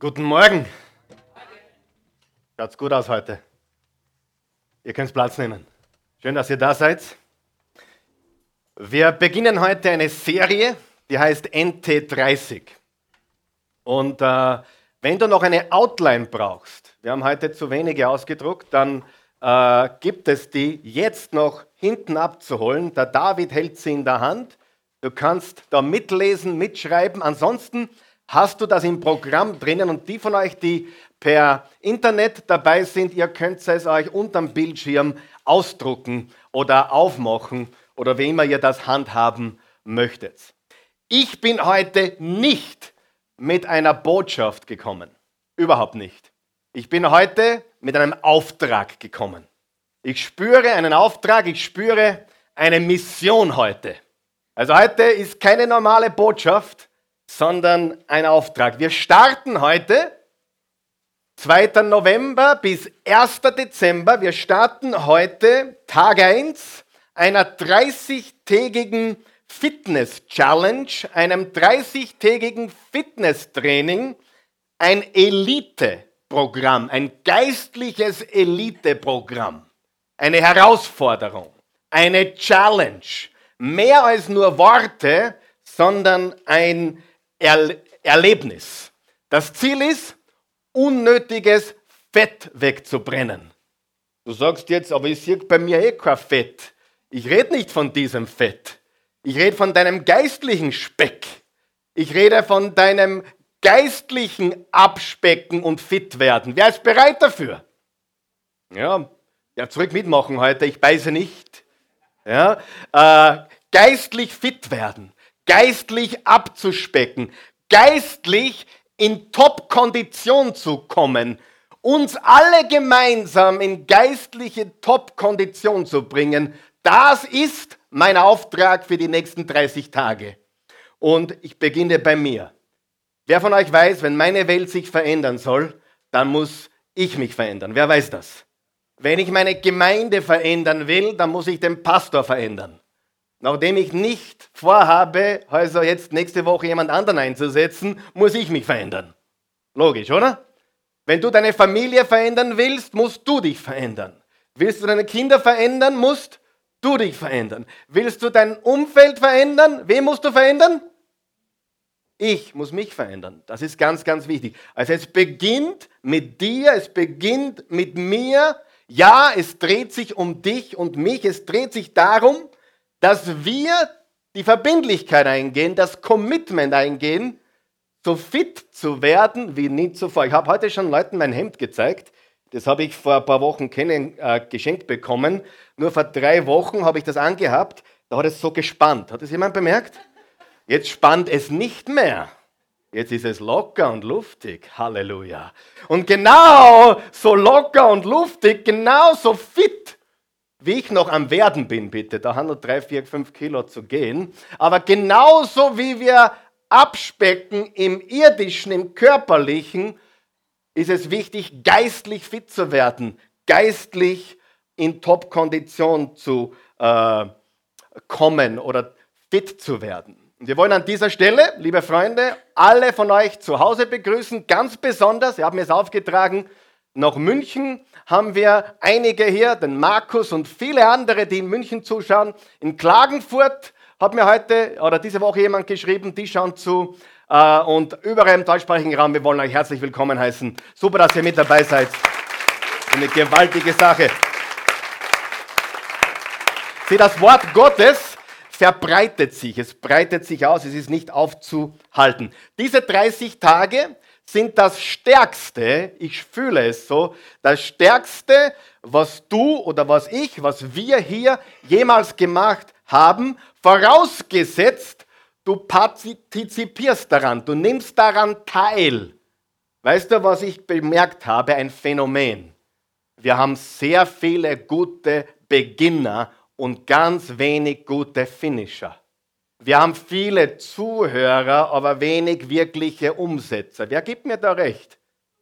Guten Morgen. Schaut's gut aus heute. Ihr könnt Platz nehmen. Schön, dass ihr da seid. Wir beginnen heute eine Serie, die heißt NT30. Und äh, wenn du noch eine Outline brauchst, wir haben heute zu wenige ausgedruckt, dann äh, gibt es die jetzt noch hinten abzuholen. Der David hält sie in der Hand. Du kannst da mitlesen, mitschreiben. Ansonsten hast du das im Programm drinnen und die von euch, die per Internet dabei sind, ihr könnt es euch unterm Bildschirm ausdrucken oder aufmachen oder wie immer ihr das handhaben möchtet. Ich bin heute nicht mit einer Botschaft gekommen. Überhaupt nicht. Ich bin heute mit einem Auftrag gekommen. Ich spüre einen Auftrag, ich spüre eine Mission heute. Also heute ist keine normale Botschaft, sondern ein Auftrag. Wir starten heute, 2. November bis 1. Dezember, wir starten heute Tag 1 einer 30-tägigen Fitness-Challenge, einem 30-tägigen Fitnesstraining, ein Elite-Programm, ein geistliches Elite-Programm, eine Herausforderung, eine Challenge, mehr als nur Worte, sondern ein er Erlebnis. Das Ziel ist, unnötiges Fett wegzubrennen. Du sagst jetzt, aber ich sehe bei mir eh kein Fett. Ich rede nicht von diesem Fett. Ich rede von deinem geistlichen Speck. Ich rede von deinem geistlichen Abspecken und fit werden. Wer ist bereit dafür? Ja, ja zurück mitmachen heute. Ich beiße nicht. Ja, äh, geistlich fit werden geistlich abzuspecken, geistlich in Top-Kondition zu kommen, uns alle gemeinsam in geistliche Top-Kondition zu bringen, das ist mein Auftrag für die nächsten 30 Tage. Und ich beginne bei mir. Wer von euch weiß, wenn meine Welt sich verändern soll, dann muss ich mich verändern. Wer weiß das? Wenn ich meine Gemeinde verändern will, dann muss ich den Pastor verändern. Nachdem ich nicht vorhabe, also jetzt nächste Woche jemand anderen einzusetzen, muss ich mich verändern. Logisch, oder? Wenn du deine Familie verändern willst, musst du dich verändern. Willst du deine Kinder verändern, musst du dich verändern. Willst du dein Umfeld verändern, wen musst du verändern? Ich muss mich verändern. Das ist ganz, ganz wichtig. Also es beginnt mit dir, es beginnt mit mir. Ja, es dreht sich um dich und mich. Es dreht sich darum, dass wir die Verbindlichkeit eingehen, das Commitment eingehen, so fit zu werden wie nie zuvor. Ich habe heute schon Leuten mein Hemd gezeigt. Das habe ich vor ein paar Wochen kennen, äh, geschenkt bekommen. Nur vor drei Wochen habe ich das angehabt. Da hat es so gespannt. Hat es jemand bemerkt? Jetzt spannt es nicht mehr. Jetzt ist es locker und luftig. Halleluja. Und genau so locker und luftig, genau so fit wie ich noch am Werden bin, bitte. Da haben noch drei, vier, fünf Kilo zu gehen. Aber genauso wie wir abspecken im irdischen, im körperlichen, ist es wichtig, geistlich fit zu werden, geistlich in Top-Kondition zu äh, kommen oder fit zu werden. Wir wollen an dieser Stelle, liebe Freunde, alle von euch zu Hause begrüßen, ganz besonders, ihr habt mir es aufgetragen, nach München haben wir einige hier, den Markus und viele andere, die in München zuschauen. In Klagenfurt hat mir heute oder diese Woche jemand geschrieben, die schauen zu. Äh, und überall im deutschsprachigen Raum, wir wollen euch herzlich willkommen heißen. Super, dass ihr mit dabei seid. Eine gewaltige Sache. Sieh, das Wort Gottes verbreitet sich, es breitet sich aus, es ist nicht aufzuhalten. Diese 30 Tage sind das Stärkste, ich fühle es so, das Stärkste, was du oder was ich, was wir hier jemals gemacht haben, vorausgesetzt, du partizipierst daran, du nimmst daran teil. Weißt du, was ich bemerkt habe? Ein Phänomen. Wir haben sehr viele gute Beginner und ganz wenig gute Finisher. Wir haben viele Zuhörer, aber wenig wirkliche Umsetzer. Wer gibt mir da recht?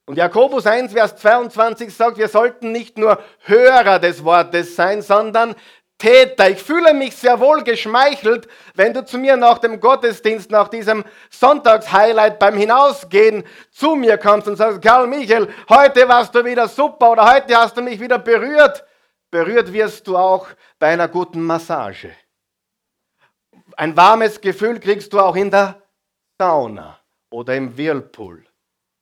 Und Jakobus 1, Vers 22 sagt, wir sollten nicht nur Hörer des Wortes sein, sondern Täter. Ich fühle mich sehr wohl geschmeichelt, wenn du zu mir nach dem Gottesdienst, nach diesem Sonntagshighlight beim Hinausgehen zu mir kommst und sagst, Karl Michael, heute warst du wieder super oder heute hast du mich wieder berührt. Berührt wirst du auch bei einer guten Massage. Ein warmes Gefühl kriegst du auch in der Sauna oder im Whirlpool.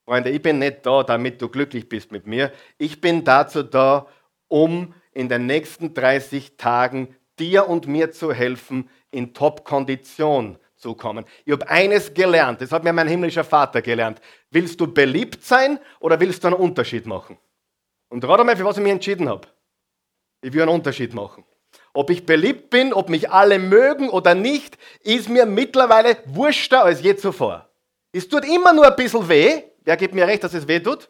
Freunde, ich bin nicht da, damit du glücklich bist mit mir. Ich bin dazu da, um in den nächsten 30 Tagen dir und mir zu helfen, in Top-Kondition zu kommen. Ich habe eines gelernt, das hat mir mein himmlischer Vater gelernt. Willst du beliebt sein oder willst du einen Unterschied machen? Und rate mal, für was ich mich entschieden habe. Ich will einen Unterschied machen. Ob ich beliebt bin, ob mich alle mögen oder nicht, ist mir mittlerweile wurschter als je zuvor. Es tut immer nur ein bisschen weh. Wer gibt mir recht, dass es weh tut?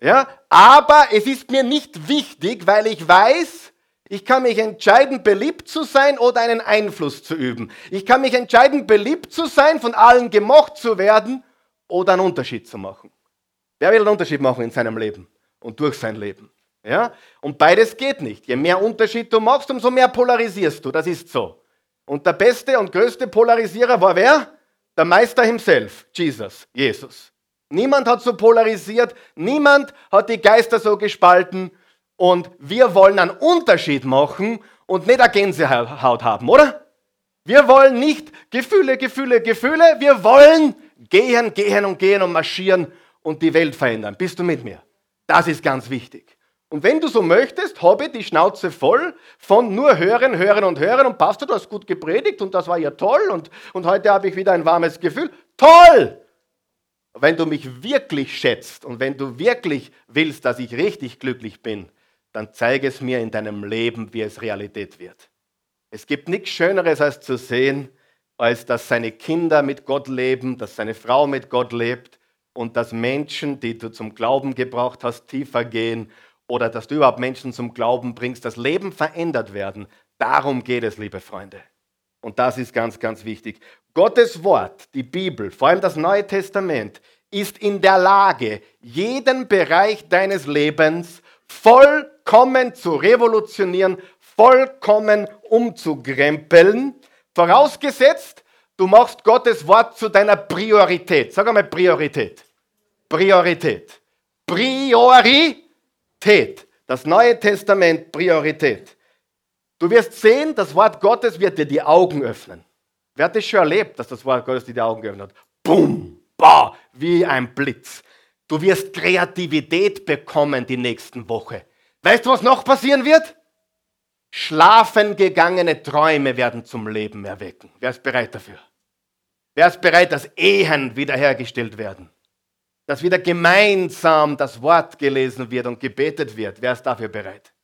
Ja, aber es ist mir nicht wichtig, weil ich weiß, ich kann mich entscheiden, beliebt zu sein oder einen Einfluss zu üben. Ich kann mich entscheiden, beliebt zu sein, von allen gemocht zu werden oder einen Unterschied zu machen. Wer will einen Unterschied machen in seinem Leben und durch sein Leben? Ja? Und beides geht nicht. Je mehr Unterschied du machst, umso mehr polarisierst du. Das ist so. Und der beste und größte Polarisierer war wer? Der Meister himself, Jesus, Jesus. Niemand hat so polarisiert, niemand hat die Geister so gespalten und wir wollen einen Unterschied machen und nicht eine Gänsehaut haben, oder? Wir wollen nicht Gefühle, Gefühle, Gefühle, wir wollen gehen, gehen und gehen und marschieren und die Welt verändern. Bist du mit mir? Das ist ganz wichtig. Und wenn du so möchtest, habe ich die Schnauze voll von nur hören, hören und hören und Pastor, du hast gut gepredigt und das war ja toll und, und heute habe ich wieder ein warmes Gefühl. Toll! wenn du mich wirklich schätzt und wenn du wirklich willst, dass ich richtig glücklich bin, dann zeige es mir in deinem Leben, wie es Realität wird. Es gibt nichts Schöneres als zu sehen, als dass seine Kinder mit Gott leben, dass seine Frau mit Gott lebt und dass Menschen, die du zum Glauben gebraucht hast, tiefer gehen oder dass du überhaupt Menschen zum Glauben bringst, das Leben verändert werden. Darum geht es, liebe Freunde. Und das ist ganz, ganz wichtig. Gottes Wort, die Bibel, vor allem das Neue Testament, ist in der Lage, jeden Bereich deines Lebens vollkommen zu revolutionieren, vollkommen umzukrempeln, vorausgesetzt, du machst Gottes Wort zu deiner Priorität. Sag einmal Priorität. Priorität. Priorität. Das Neue Testament Priorität. Du wirst sehen, das Wort Gottes wird dir die Augen öffnen. Wer hat das schon erlebt, dass das Wort Gottes dir die Augen geöffnet hat? Bum, bah, wie ein Blitz. Du wirst Kreativität bekommen die nächsten Woche. Weißt du, was noch passieren wird? Schlafen gegangene Träume werden zum Leben erwecken. Wer ist bereit dafür? Wer ist bereit, dass Ehen wiederhergestellt werden? Dass wieder gemeinsam das Wort gelesen wird und gebetet wird. Wer ist dafür bereit?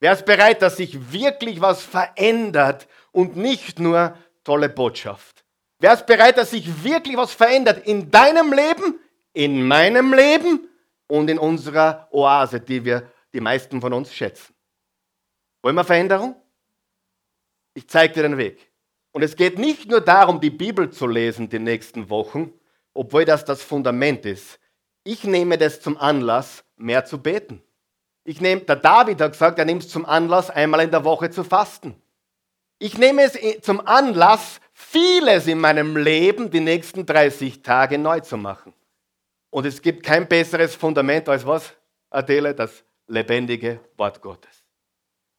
Wer ist bereit, dass sich wirklich was verändert und nicht nur tolle Botschaft? Wer ist bereit, dass sich wirklich was verändert in deinem Leben, in meinem Leben und in unserer Oase, die wir, die meisten von uns schätzen? Wollen wir Veränderung? Ich zeige dir den Weg. Und es geht nicht nur darum, die Bibel zu lesen die nächsten Wochen, obwohl das das Fundament ist. Ich nehme das zum Anlass, mehr zu beten. Ich nehme, der David hat gesagt, er nimmt es zum Anlass, einmal in der Woche zu fasten. Ich nehme es zum Anlass, vieles in meinem Leben die nächsten 30 Tage neu zu machen. Und es gibt kein besseres Fundament als was, Adele? Das lebendige Wort Gottes.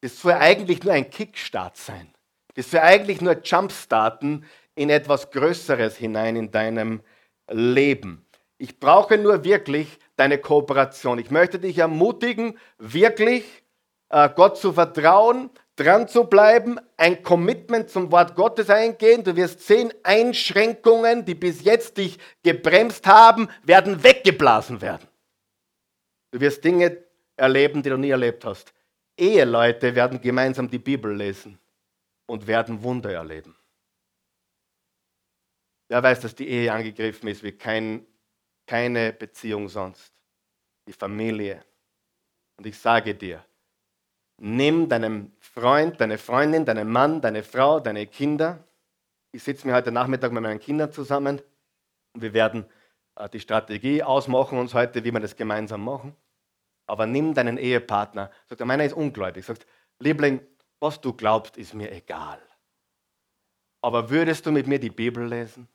Das soll eigentlich nur ein Kickstart sein. Das soll eigentlich nur Jumpstarten in etwas Größeres hinein in deinem Leben. Ich brauche nur wirklich deine Kooperation. Ich möchte dich ermutigen, wirklich äh, Gott zu vertrauen, dran zu bleiben, ein Commitment zum Wort Gottes eingehen. Du wirst sehen, Einschränkungen, die bis jetzt dich gebremst haben, werden weggeblasen werden. Du wirst Dinge erleben, die du nie erlebt hast. Eheleute werden gemeinsam die Bibel lesen und werden Wunder erleben. Wer weiß, dass die Ehe angegriffen ist wie kein keine Beziehung sonst. Die Familie. Und ich sage dir, nimm deinem Freund, deine Freundin, deinen Mann, deine Frau, deine Kinder. Ich sitze mir heute Nachmittag mit meinen Kindern zusammen und wir werden äh, die Strategie ausmachen uns heute, wie wir das gemeinsam machen. Aber nimm deinen Ehepartner. Sagt er, meiner ist ungläubig. Sagt, Liebling, was du glaubst, ist mir egal. Aber würdest du mit mir die Bibel lesen?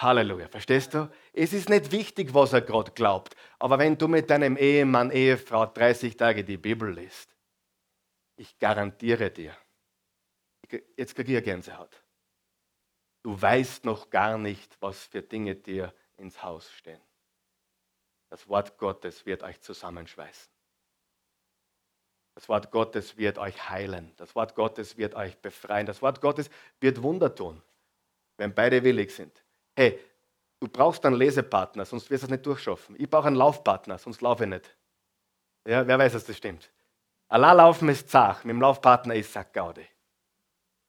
Halleluja, verstehst du? Es ist nicht wichtig, was er gerade glaubt. Aber wenn du mit deinem Ehemann, Ehefrau 30 Tage die Bibel liest, ich garantiere dir, jetzt kriege ich Gänsehaut. Du weißt noch gar nicht, was für Dinge dir ins Haus stehen. Das Wort Gottes wird euch zusammenschweißen. Das Wort Gottes wird euch heilen. Das Wort Gottes wird euch befreien. Das Wort Gottes wird Wunder tun, wenn beide willig sind. Hey, du brauchst einen Lesepartner, sonst wirst du es nicht durchschaffen. Ich brauche einen Laufpartner, sonst laufe ich nicht. Ja, wer weiß, dass das stimmt. Allah laufen ist zach, mit dem Laufpartner ist Sackgaude.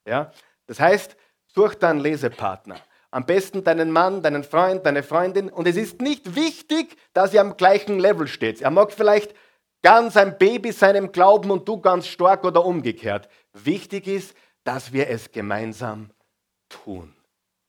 Ja? Das heißt, such da einen Lesepartner. Am besten deinen Mann, deinen Freund, deine Freundin. Und es ist nicht wichtig, dass ihr am gleichen Level steht. Er mag vielleicht ganz ein Baby seinem Glauben und du ganz stark oder umgekehrt. Wichtig ist, dass wir es gemeinsam tun.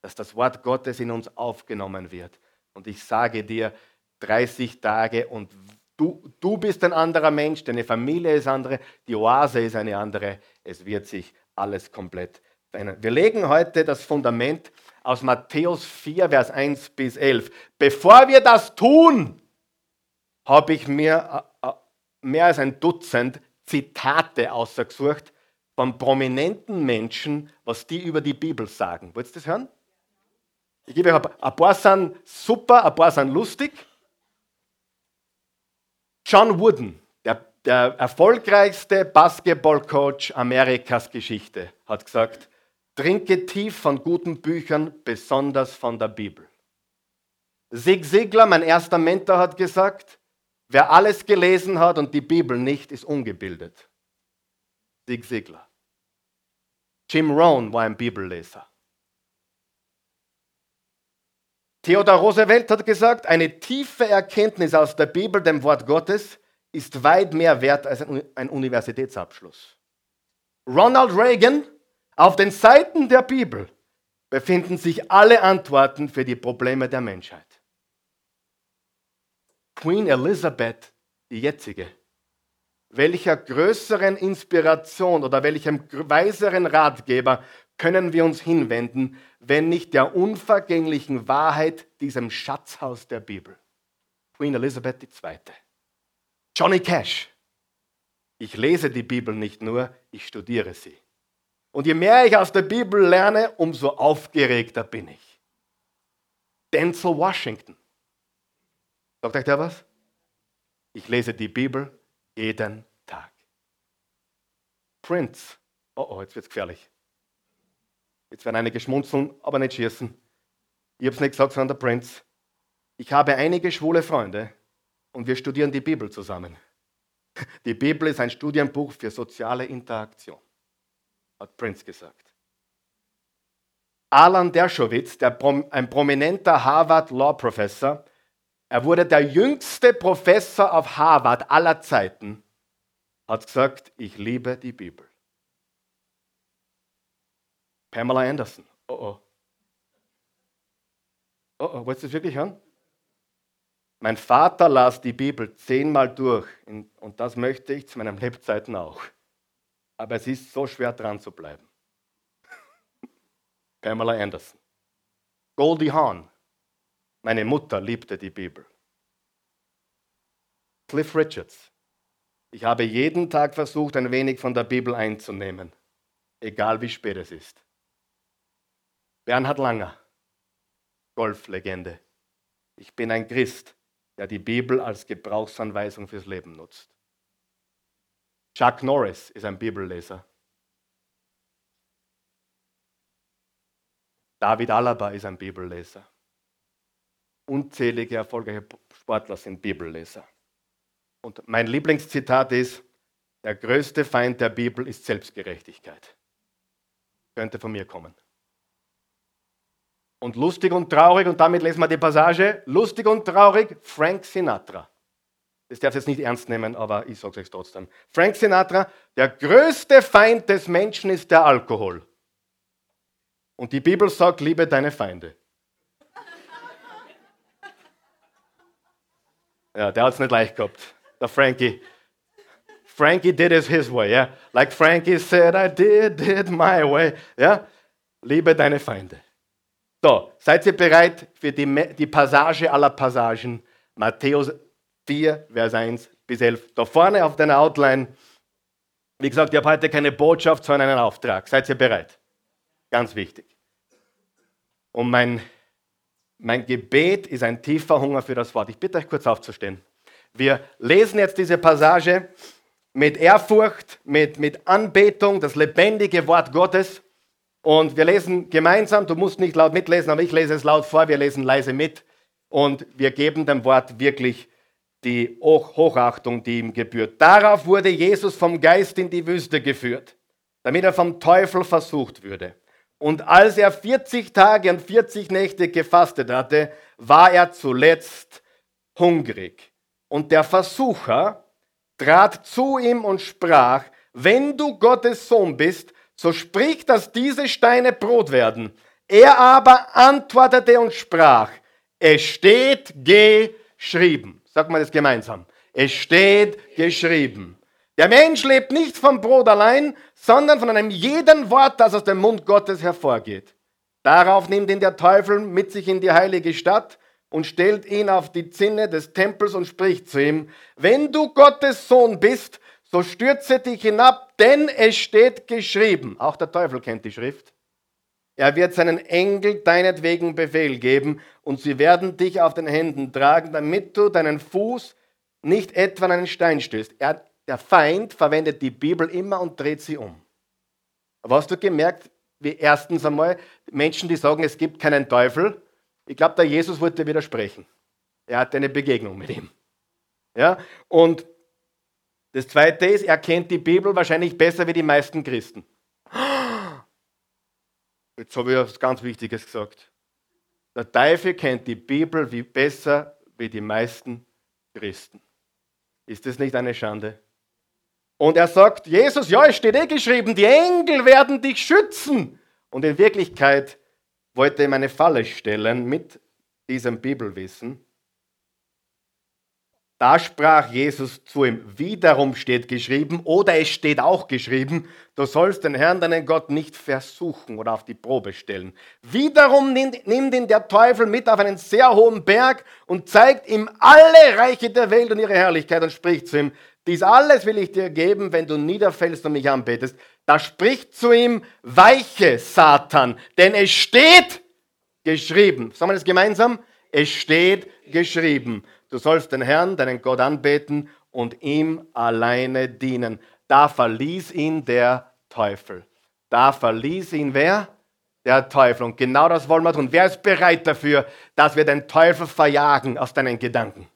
Dass das Wort Gottes in uns aufgenommen wird. Und ich sage dir, 30 Tage und du, du bist ein anderer Mensch, deine Familie ist andere, die Oase ist eine andere. Es wird sich alles komplett verändern. Wir legen heute das Fundament aus Matthäus 4, Vers 1 bis 11. Bevor wir das tun, habe ich mir äh, äh, mehr als ein Dutzend Zitate ausgesucht von prominenten Menschen, was die über die Bibel sagen. Wollt ihr das hören? Ich gebe euch ein paar sind super, ein paar sind lustig. John Wooden, der, der erfolgreichste Basketballcoach Amerikas Geschichte, hat gesagt, trinke tief von guten Büchern, besonders von der Bibel. Zig Ziglar, mein erster Mentor, hat gesagt, wer alles gelesen hat und die Bibel nicht, ist ungebildet. Zig Ziglar. Jim Rohn war ein Bibelleser. Theodor Roosevelt hat gesagt, eine tiefe Erkenntnis aus der Bibel, dem Wort Gottes, ist weit mehr wert als ein Universitätsabschluss. Ronald Reagan, auf den Seiten der Bibel befinden sich alle Antworten für die Probleme der Menschheit. Queen Elizabeth, die jetzige, welcher größeren Inspiration oder welchem weiseren Ratgeber können wir uns hinwenden, wenn nicht der unvergänglichen Wahrheit, diesem Schatzhaus der Bibel. Queen Elizabeth II. Johnny Cash. Ich lese die Bibel nicht nur, ich studiere sie. Und je mehr ich aus der Bibel lerne, umso aufgeregter bin ich. Denzel Washington. Sagt euch der was? Ich lese die Bibel jeden Tag. Prince. Oh, oh, jetzt wird es gefährlich. Jetzt werden einige schmunzeln, aber nicht schießen. Ich habe es nicht gesagt, sondern der Prinz. Ich habe einige schwule Freunde und wir studieren die Bibel zusammen. Die Bibel ist ein Studienbuch für soziale Interaktion, hat Prinz gesagt. Alan Dershowitz, der, ein prominenter Harvard Law Professor, er wurde der jüngste Professor auf Harvard aller Zeiten, hat gesagt, ich liebe die Bibel. Pamela Anderson. Oh oh. Oh oh, wolltest du das wirklich hören? Mein Vater las die Bibel zehnmal durch und das möchte ich zu meinen Lebzeiten auch. Aber es ist so schwer dran zu bleiben. Pamela Anderson. Goldie Hawn. Meine Mutter liebte die Bibel. Cliff Richards. Ich habe jeden Tag versucht, ein wenig von der Bibel einzunehmen, egal wie spät es ist. Bernhard Langer, Golflegende. Ich bin ein Christ, der die Bibel als Gebrauchsanweisung fürs Leben nutzt. Chuck Norris ist ein Bibelleser. David Alaba ist ein Bibelleser. Unzählige erfolgreiche Sportler sind Bibelleser. Und mein Lieblingszitat ist, der größte Feind der Bibel ist Selbstgerechtigkeit. Könnte von mir kommen. Und lustig und traurig, und damit lesen wir die Passage, lustig und traurig, Frank Sinatra. Das darf ich jetzt nicht ernst nehmen, aber ich sage es euch trotzdem. Frank Sinatra, der größte Feind des Menschen ist der Alkohol. Und die Bibel sagt, liebe deine Feinde. Ja, der hat es nicht leicht gehabt, der Frankie. Frankie did it his way, ja. Like Frankie said, I did it my way, ja. Liebe deine Feinde. So, seid ihr bereit für die, die Passage aller Passagen? Matthäus 4, Vers 1 bis 11. Da vorne auf deiner Outline, wie gesagt, ich habe heute keine Botschaft, sondern einen Auftrag. Seid ihr bereit? Ganz wichtig. Und mein, mein Gebet ist ein tiefer Hunger für das Wort. Ich bitte euch kurz aufzustehen. Wir lesen jetzt diese Passage mit Ehrfurcht, mit, mit Anbetung, das lebendige Wort Gottes. Und wir lesen gemeinsam, du musst nicht laut mitlesen, aber ich lese es laut vor, wir lesen leise mit. Und wir geben dem Wort wirklich die Hochachtung, die ihm gebührt. Darauf wurde Jesus vom Geist in die Wüste geführt, damit er vom Teufel versucht würde. Und als er 40 Tage und 40 Nächte gefastet hatte, war er zuletzt hungrig. Und der Versucher trat zu ihm und sprach, wenn du Gottes Sohn bist, so sprich, dass diese Steine Brot werden. Er aber antwortete und sprach, es steht geschrieben. Sag mal das gemeinsam. Es steht geschrieben. Der Mensch lebt nicht vom Brot allein, sondern von einem jeden Wort, das aus dem Mund Gottes hervorgeht. Darauf nimmt ihn der Teufel mit sich in die heilige Stadt und stellt ihn auf die Zinne des Tempels und spricht zu ihm, wenn du Gottes Sohn bist, so stürze dich hinab, denn es steht geschrieben. Auch der Teufel kennt die Schrift. Er wird seinen Engel deinetwegen Befehl geben und sie werden dich auf den Händen tragen, damit du deinen Fuß nicht etwa an einen Stein stößt. Er der Feind verwendet die Bibel immer und dreht sie um. Aber hast du gemerkt, wie erstens einmal Menschen, die sagen, es gibt keinen Teufel, ich glaube, der Jesus wollte widersprechen. Er hatte eine Begegnung mit ihm. Ja? Und das Zweite ist, er kennt die Bibel wahrscheinlich besser wie die meisten Christen. Jetzt habe ich etwas ganz Wichtiges gesagt. Der Teufel kennt die Bibel wie besser wie die meisten Christen. Ist das nicht eine Schande? Und er sagt, Jesus, ja, es steht eh geschrieben, die Engel werden dich schützen. Und in Wirklichkeit wollte er ihm eine Falle stellen mit diesem Bibelwissen. Da sprach Jesus zu ihm, wiederum steht geschrieben, oder es steht auch geschrieben, du sollst den Herrn, deinen Gott, nicht versuchen oder auf die Probe stellen. Wiederum nimmt, ihn der Teufel mit auf einen sehr hohen Berg und zeigt ihm alle Reiche der Welt und ihre Herrlichkeit und spricht zu ihm, dies alles will ich dir geben, wenn du niederfällst und mich anbetest. Da spricht zu ihm, weiche Satan, denn es steht geschrieben. Sagen wir das gemeinsam? Es steht geschrieben. Du sollst den Herrn, deinen Gott anbeten und ihm alleine dienen. Da verließ ihn der Teufel. Da verließ ihn wer? Der Teufel. Und genau das wollen wir tun. Wer ist bereit dafür, dass wir den Teufel verjagen aus deinen Gedanken?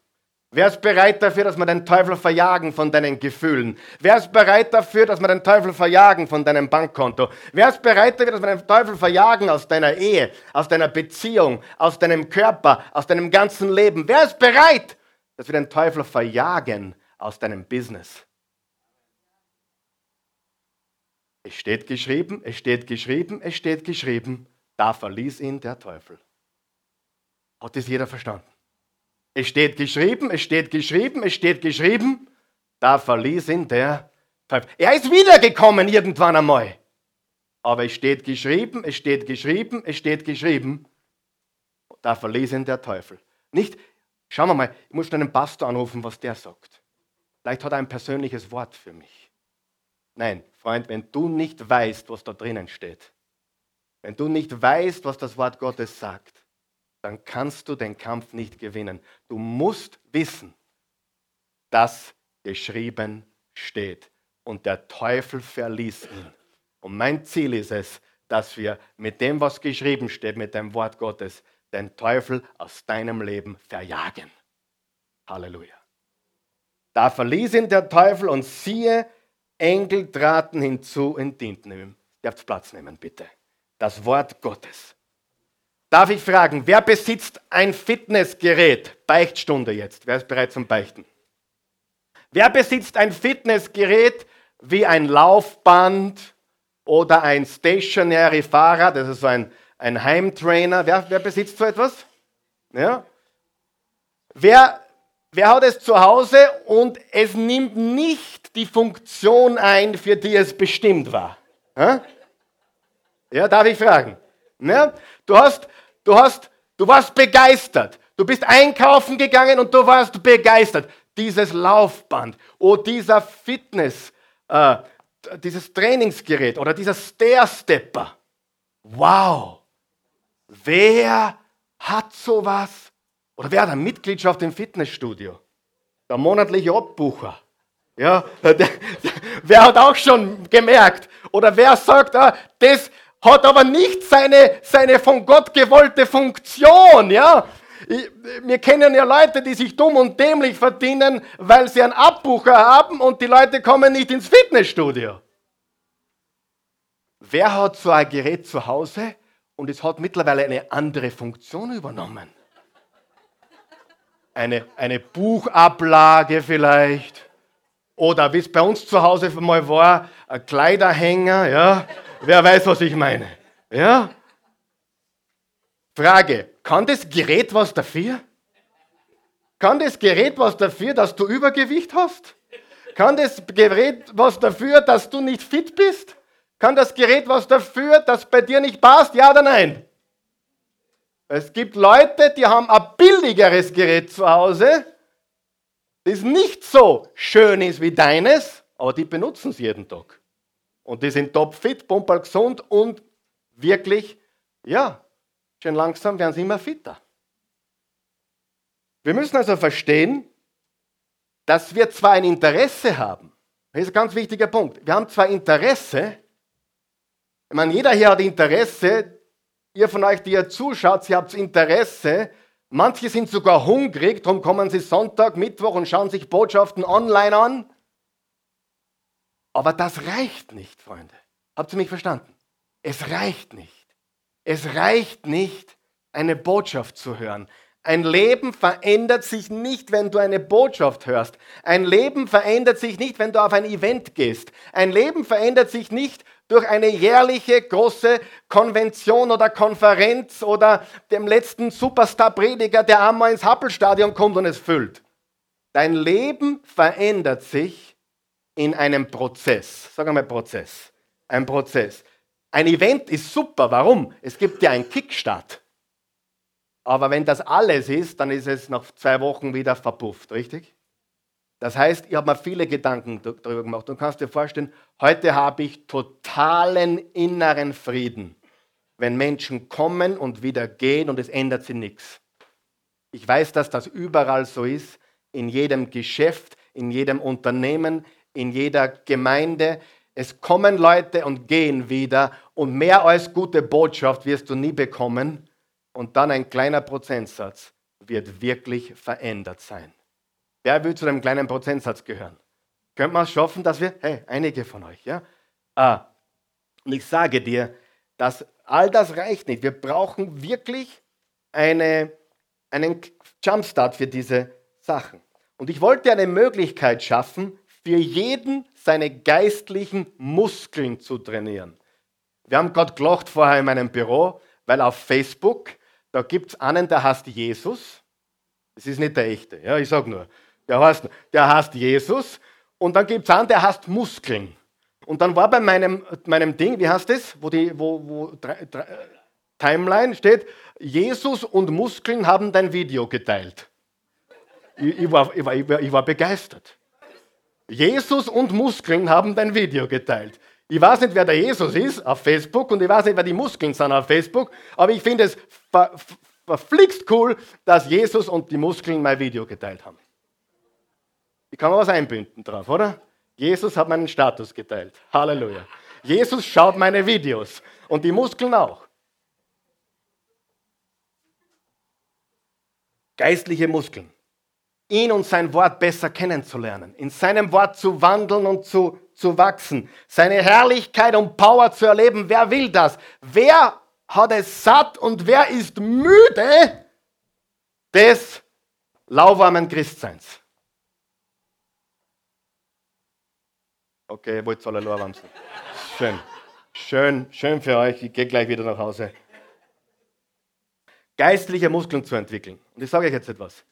Wer ist bereit dafür, dass wir den Teufel verjagen von deinen Gefühlen? Wer ist bereit dafür, dass wir den Teufel verjagen von deinem Bankkonto? Wer ist bereit dafür, dass wir den Teufel verjagen aus deiner Ehe, aus deiner Beziehung, aus deinem Körper, aus deinem ganzen Leben? Wer ist bereit, dass wir den Teufel verjagen aus deinem Business? Es steht geschrieben, es steht geschrieben, es steht geschrieben, da verließ ihn der Teufel. Hat das jeder verstanden? Es steht geschrieben, es steht geschrieben, es steht geschrieben. Da verließ ihn der Teufel. Er ist wiedergekommen irgendwann einmal. Aber es steht geschrieben, es steht geschrieben, es steht geschrieben. Da verließ ihn der Teufel. Nicht, schauen wir mal, ich muss einen Pastor anrufen, was der sagt. Vielleicht hat er ein persönliches Wort für mich. Nein, Freund, wenn du nicht weißt, was da drinnen steht, wenn du nicht weißt, was das Wort Gottes sagt, dann kannst du den Kampf nicht gewinnen. Du musst wissen, dass geschrieben steht. Und der Teufel verließ ihn. Und mein Ziel ist es, dass wir mit dem, was geschrieben steht, mit dem Wort Gottes, den Teufel aus deinem Leben verjagen. Halleluja. Da verließ ihn der Teufel und siehe, Engel traten hinzu und dienten ihm. Ihr habt Platz nehmen, bitte. Das Wort Gottes. Darf ich fragen, wer besitzt ein Fitnessgerät? Beichtstunde jetzt. Wer ist bereit zum Beichten? Wer besitzt ein Fitnessgerät wie ein Laufband oder ein Stationary Fahrrad? Das ist so ein, ein Heimtrainer. Wer, wer besitzt so etwas? Ja? Wer, wer hat es zu Hause und es nimmt nicht die Funktion ein, für die es bestimmt war? Ja, darf ich fragen? Ja, du hast, du hast, du warst begeistert. Du bist einkaufen gegangen und du warst begeistert. Dieses Laufband, oh, dieser Fitness, äh, dieses Trainingsgerät oder dieser Stair-Stepper. Wow! Wer hat sowas? Oder wer hat eine Mitgliedschaft im Fitnessstudio? Der monatliche Abbucher. Ja, wer hat auch schon gemerkt? Oder wer sagt, ah, das hat aber nicht seine, seine von Gott gewollte Funktion. Ja, wir kennen ja Leute, die sich dumm und dämlich verdienen, weil sie einen Abbucher haben und die Leute kommen nicht ins Fitnessstudio. Wer hat so ein Gerät zu Hause und es hat mittlerweile eine andere Funktion übernommen? Eine, eine Buchablage vielleicht. Oder wie es bei uns zu Hause mal war, ein Kleiderhänger, ja. Wer weiß, was ich meine. Ja? Frage, kann das Gerät was dafür? Kann das Gerät was dafür, dass du Übergewicht hast? Kann das Gerät was dafür, dass du nicht fit bist? Kann das Gerät was dafür, dass bei dir nicht passt? Ja oder nein? Es gibt Leute, die haben ein billigeres Gerät zu Hause, das nicht so schön ist wie deines, aber die benutzen es jeden Tag. Und die sind topfit, pumperl gesund und wirklich, ja, Schön langsam werden sie immer fitter. Wir müssen also verstehen, dass wir zwar ein Interesse haben, das ist ein ganz wichtiger Punkt, wir haben zwar Interesse, ich meine, jeder hier hat Interesse, ihr von euch, die ihr zuschaut, ihr habt Interesse, manche sind sogar hungrig, darum kommen sie Sonntag, Mittwoch und schauen sich Botschaften online an. Aber das reicht nicht, Freunde. Habt ihr mich verstanden? Es reicht nicht. Es reicht nicht, eine Botschaft zu hören. Ein Leben verändert sich nicht, wenn du eine Botschaft hörst. Ein Leben verändert sich nicht, wenn du auf ein Event gehst. Ein Leben verändert sich nicht durch eine jährliche große Konvention oder Konferenz oder dem letzten Superstar-Prediger, der einmal ins Happelstadion kommt und es füllt. Dein Leben verändert sich in einem Prozess. Sag einmal Prozess. Ein Prozess. Ein Event ist super. Warum? Es gibt ja einen Kickstart. Aber wenn das alles ist, dann ist es nach zwei Wochen wieder verpufft, richtig? Das heißt, ich habe mir viele Gedanken darüber gemacht. Du kannst dir vorstellen, heute habe ich totalen inneren Frieden, wenn Menschen kommen und wieder gehen und es ändert sich nichts. Ich weiß, dass das überall so ist, in jedem Geschäft, in jedem Unternehmen, in jeder Gemeinde. Es kommen Leute und gehen wieder und mehr als gute Botschaft wirst du nie bekommen und dann ein kleiner Prozentsatz wird wirklich verändert sein. Wer will zu einem kleinen Prozentsatz gehören? Könnte man es schaffen, dass wir, hey, einige von euch, ja? Ah, und ich sage dir, dass all das reicht nicht. Wir brauchen wirklich eine, einen Jumpstart für diese Sachen. Und ich wollte eine Möglichkeit schaffen, für jeden seine geistlichen Muskeln zu trainieren. Wir haben gerade gelacht vorher in meinem Büro, weil auf Facebook, da gibt es einen, der heißt Jesus. Das ist nicht der echte, ja, ich sage nur. Der heißt, der heißt Jesus. Und dann gibt es einen, der heißt Muskeln. Und dann war bei meinem, meinem Ding, wie heißt das, wo die wo, wo, drei, drei, Timeline steht, Jesus und Muskeln haben dein Video geteilt. Ich, ich, war, ich, war, ich war begeistert. Jesus und Muskeln haben dein Video geteilt. Ich weiß nicht, wer der Jesus ist auf Facebook und ich weiß nicht, wer die Muskeln sind auf Facebook, aber ich finde es ver verflixt cool, dass Jesus und die Muskeln mein Video geteilt haben. Ich kann mal was einbinden drauf, oder? Jesus hat meinen Status geteilt. Halleluja. Jesus schaut meine Videos und die Muskeln auch. Geistliche Muskeln ihn und sein Wort besser kennenzulernen, in seinem Wort zu wandeln und zu, zu wachsen, seine Herrlichkeit und Power zu erleben. Wer will das? Wer hat es satt und wer ist müde des lauwarmen Christseins? Okay, ihr wollt alle lauwarm sein. Schön, schön, schön für euch. Ich gehe gleich wieder nach Hause. Geistliche Muskeln zu entwickeln. Und ich sage euch jetzt etwas.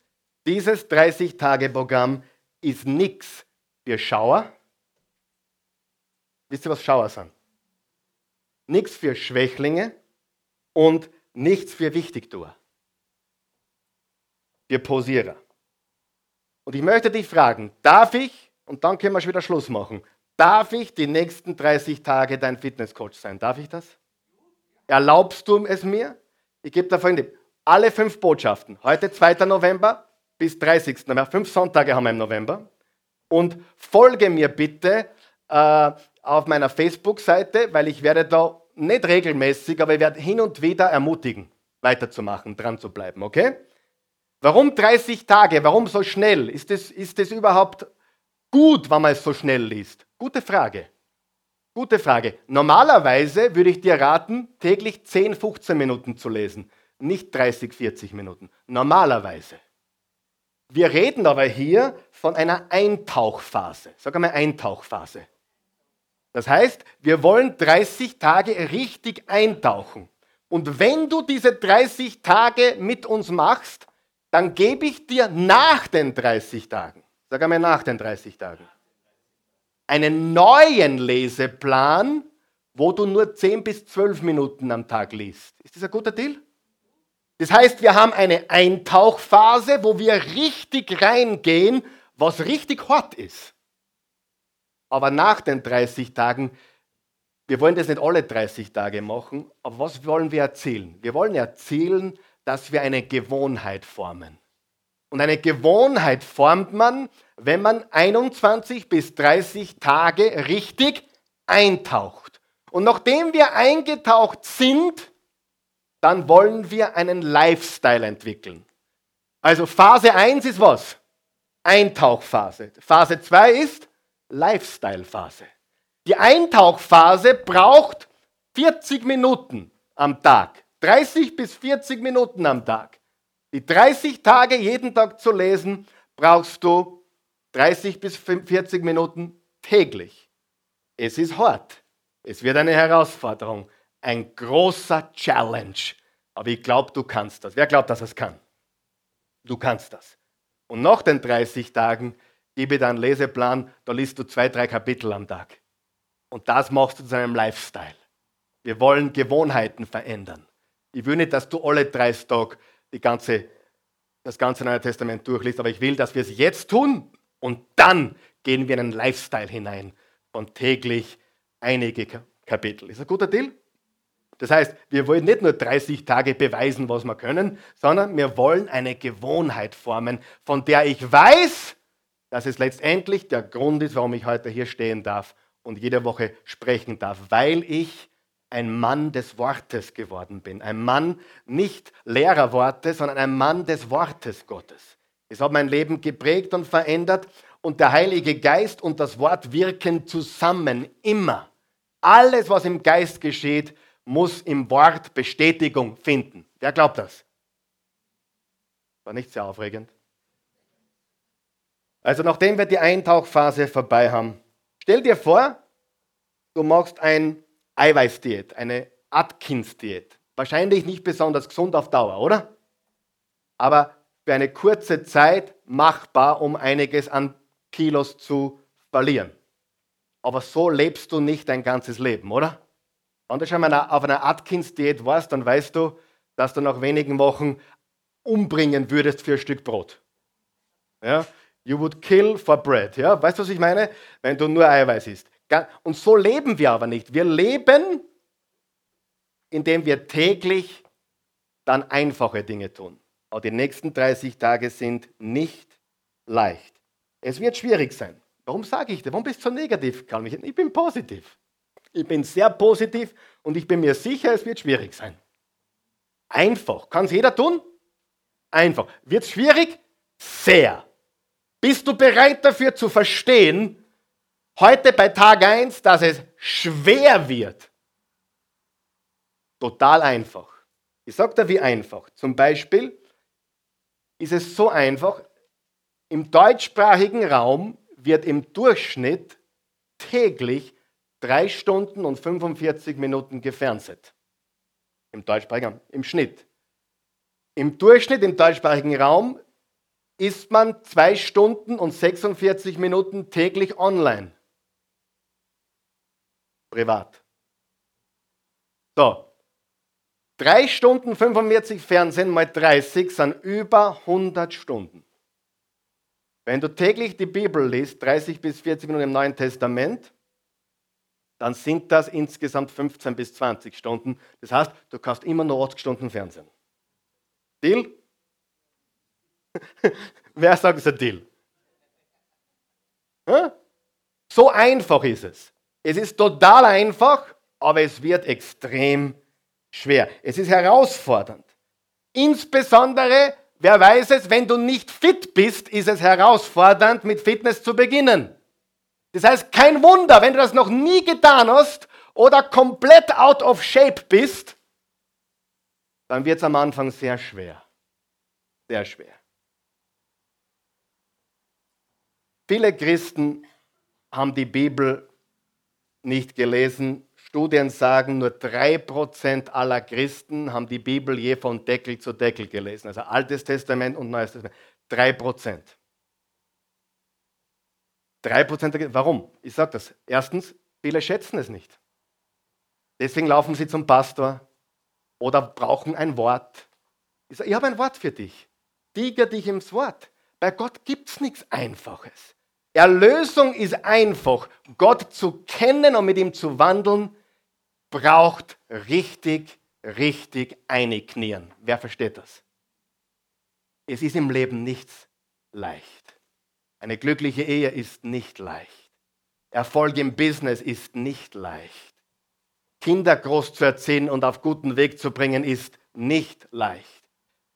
Dieses 30-Tage-Programm ist nichts für Schauer. Wisst ihr, was Schauer sind? Nichts für Schwächlinge und nichts für Wichtigtuer. Für Posierer. Und ich möchte dich fragen, darf ich, und dann können wir schon wieder Schluss machen, darf ich die nächsten 30 Tage dein Fitnesscoach sein? Darf ich das? Erlaubst du es mir? Ich gebe da folgende, alle fünf Botschaften, heute 2. November bis 30. November, fünf Sonntage haben wir im November. Und folge mir bitte äh, auf meiner Facebook-Seite, weil ich werde da nicht regelmäßig, aber ich werde hin und wieder ermutigen, weiterzumachen, dran zu bleiben, okay? Warum 30 Tage? Warum so schnell? Ist es ist überhaupt gut, wenn man es so schnell liest? Gute Frage. Gute Frage. Normalerweise würde ich dir raten, täglich 10, 15 Minuten zu lesen, nicht 30, 40 Minuten. Normalerweise. Wir reden aber hier von einer Eintauchphase. Sag einmal Eintauchphase. Das heißt, wir wollen 30 Tage richtig eintauchen. Und wenn du diese 30 Tage mit uns machst, dann gebe ich dir nach den 30 Tagen, sag einmal nach den 30 Tagen, einen neuen Leseplan, wo du nur 10 bis 12 Minuten am Tag liest. Ist das ein guter Deal? Das heißt, wir haben eine Eintauchphase, wo wir richtig reingehen, was richtig hart ist. Aber nach den 30 Tagen, wir wollen das nicht alle 30 Tage machen, aber was wollen wir erzielen? Wir wollen erzielen, dass wir eine Gewohnheit formen. Und eine Gewohnheit formt man, wenn man 21 bis 30 Tage richtig eintaucht. Und nachdem wir eingetaucht sind, dann wollen wir einen Lifestyle entwickeln. Also Phase 1 ist was? Eintauchphase. Phase 2 ist Lifestyle-Phase. Die Eintauchphase braucht 40 Minuten am Tag. 30 bis 40 Minuten am Tag. Die 30 Tage jeden Tag zu lesen, brauchst du 30 bis 40 Minuten täglich. Es ist hart. Es wird eine Herausforderung ein großer Challenge. Aber ich glaube, du kannst das. Wer glaubt, dass es kann? Du kannst das. Und nach den 30 Tagen gebe ich dir einen Leseplan, da liest du zwei, drei Kapitel am Tag. Und das machst du zu einem Lifestyle. Wir wollen Gewohnheiten verändern. Ich will nicht, dass du alle 30 Tage die ganze, das ganze Neue Testament durchliest, aber ich will, dass wir es jetzt tun und dann gehen wir in einen Lifestyle hinein von täglich einige Kapitel. Ist ein guter Deal? Das heißt, wir wollen nicht nur 30 Tage beweisen, was wir können, sondern wir wollen eine Gewohnheit formen, von der ich weiß, dass es letztendlich der Grund ist, warum ich heute hier stehen darf und jede Woche sprechen darf, weil ich ein Mann des Wortes geworden bin. Ein Mann nicht leerer Worte, sondern ein Mann des Wortes Gottes. Es hat mein Leben geprägt und verändert und der Heilige Geist und das Wort wirken zusammen immer. Alles, was im Geist geschieht, muss im Wort Bestätigung finden. Wer glaubt das? War nicht sehr aufregend. Also nachdem wir die Eintauchphase vorbei haben, stell dir vor, du machst ein Eiweißdiät, eine Atkins-Diät. Wahrscheinlich nicht besonders gesund auf Dauer, oder? Aber für eine kurze Zeit machbar, um einiges an Kilos zu verlieren. Aber so lebst du nicht dein ganzes Leben, oder? Wenn du schon mal auf einer Atkins-Diät warst, dann weißt du, dass du nach wenigen Wochen umbringen würdest für ein Stück Brot. Ja? You would kill for bread. Ja? Weißt du, was ich meine? Wenn du nur Eiweiß isst. Und so leben wir aber nicht. Wir leben, indem wir täglich dann einfache Dinge tun. Aber die nächsten 30 Tage sind nicht leicht. Es wird schwierig sein. Warum sage ich das? Warum bist du so negativ, Karl? Ich bin positiv. Ich bin sehr positiv und ich bin mir sicher, es wird schwierig sein. Einfach. Kann es jeder tun? Einfach. Wird es schwierig? Sehr. Bist du bereit dafür zu verstehen, heute bei Tag 1, dass es schwer wird? Total einfach. Ich sage dir, wie einfach. Zum Beispiel ist es so einfach, im deutschsprachigen Raum wird im Durchschnitt täglich drei Stunden und 45 Minuten gefernseht. Im deutschsprachigen im Schnitt. Im Durchschnitt im deutschsprachigen Raum ist man zwei Stunden und 46 Minuten täglich online. Privat. So. Drei Stunden 45 Fernsehen mal 30 sind über 100 Stunden. Wenn du täglich die Bibel liest, 30 bis 40 Minuten im Neuen Testament, dann sind das insgesamt 15 bis 20 Stunden. Das heißt, du kannst immer nur 80 Stunden Fernsehen. Deal? Wer sagt, es ist ein Deal? So einfach ist es. Es ist total einfach, aber es wird extrem schwer. Es ist herausfordernd. Insbesondere, wer weiß es, wenn du nicht fit bist, ist es herausfordernd, mit Fitness zu beginnen. Das heißt, kein Wunder, wenn du das noch nie getan hast oder komplett out of shape bist, dann wird es am Anfang sehr schwer. Sehr schwer. Viele Christen haben die Bibel nicht gelesen. Studien sagen, nur 3% aller Christen haben die Bibel je von Deckel zu Deckel gelesen. Also Altes Testament und Neues Testament. 3%. 3%. Warum? Ich sage das. Erstens, viele schätzen es nicht. Deswegen laufen sie zum Pastor oder brauchen ein Wort. Ich sage, ich habe ein Wort für dich. Tiger dich ins Wort. Bei Gott gibt es nichts Einfaches. Erlösung ist einfach. Gott zu kennen und mit ihm zu wandeln, braucht richtig, richtig einknien. Wer versteht das? Es ist im Leben nichts leicht. Eine glückliche Ehe ist nicht leicht. Erfolg im Business ist nicht leicht. Kinder groß zu erziehen und auf guten Weg zu bringen ist nicht leicht.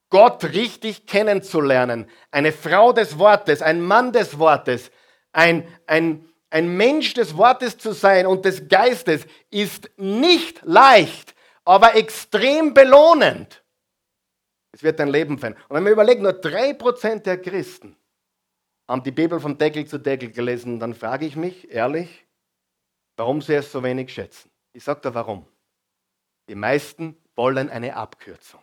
Gott richtig kennenzulernen, eine Frau des Wortes, ein Mann des Wortes, ein, ein, ein Mensch des Wortes zu sein und des Geistes, ist nicht leicht, aber extrem belohnend. Es wird dein Leben verändern. Und wenn wir überlegen, nur 3% der Christen haben die Bibel von Deckel zu Deckel gelesen, dann frage ich mich ehrlich, warum sie es so wenig schätzen. Ich sage dir warum. Die meisten wollen eine Abkürzung.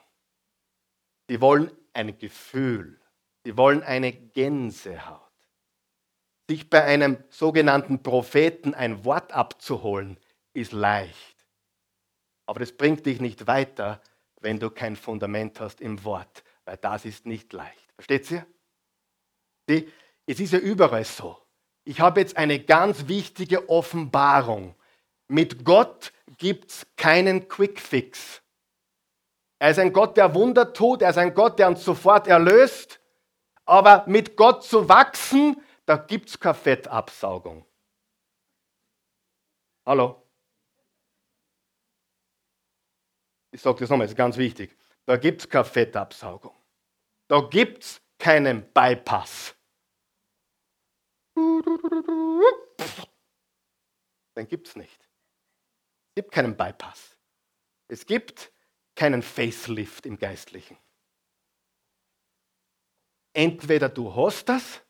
Sie wollen ein Gefühl. Sie wollen eine Gänsehaut. Sich bei einem sogenannten Propheten ein Wort abzuholen, ist leicht. Aber das bringt dich nicht weiter, wenn du kein Fundament hast im Wort, weil das ist nicht leicht. Versteht ihr? Die, es ist ja überall so. Ich habe jetzt eine ganz wichtige Offenbarung. Mit Gott gibt es keinen Quickfix. Er ist ein Gott, der Wunder tut. Er ist ein Gott, der uns sofort erlöst. Aber mit Gott zu wachsen, da gibt es keine Fettabsaugung. Hallo? Ich sage das nochmal, das ist ganz wichtig. Da gibt es keine Fettabsaugung. Da gibt es keinen Bypass. Den gibt es nicht. Es gibt keinen Bypass. Es gibt keinen Facelift im Geistlichen. Entweder du hast das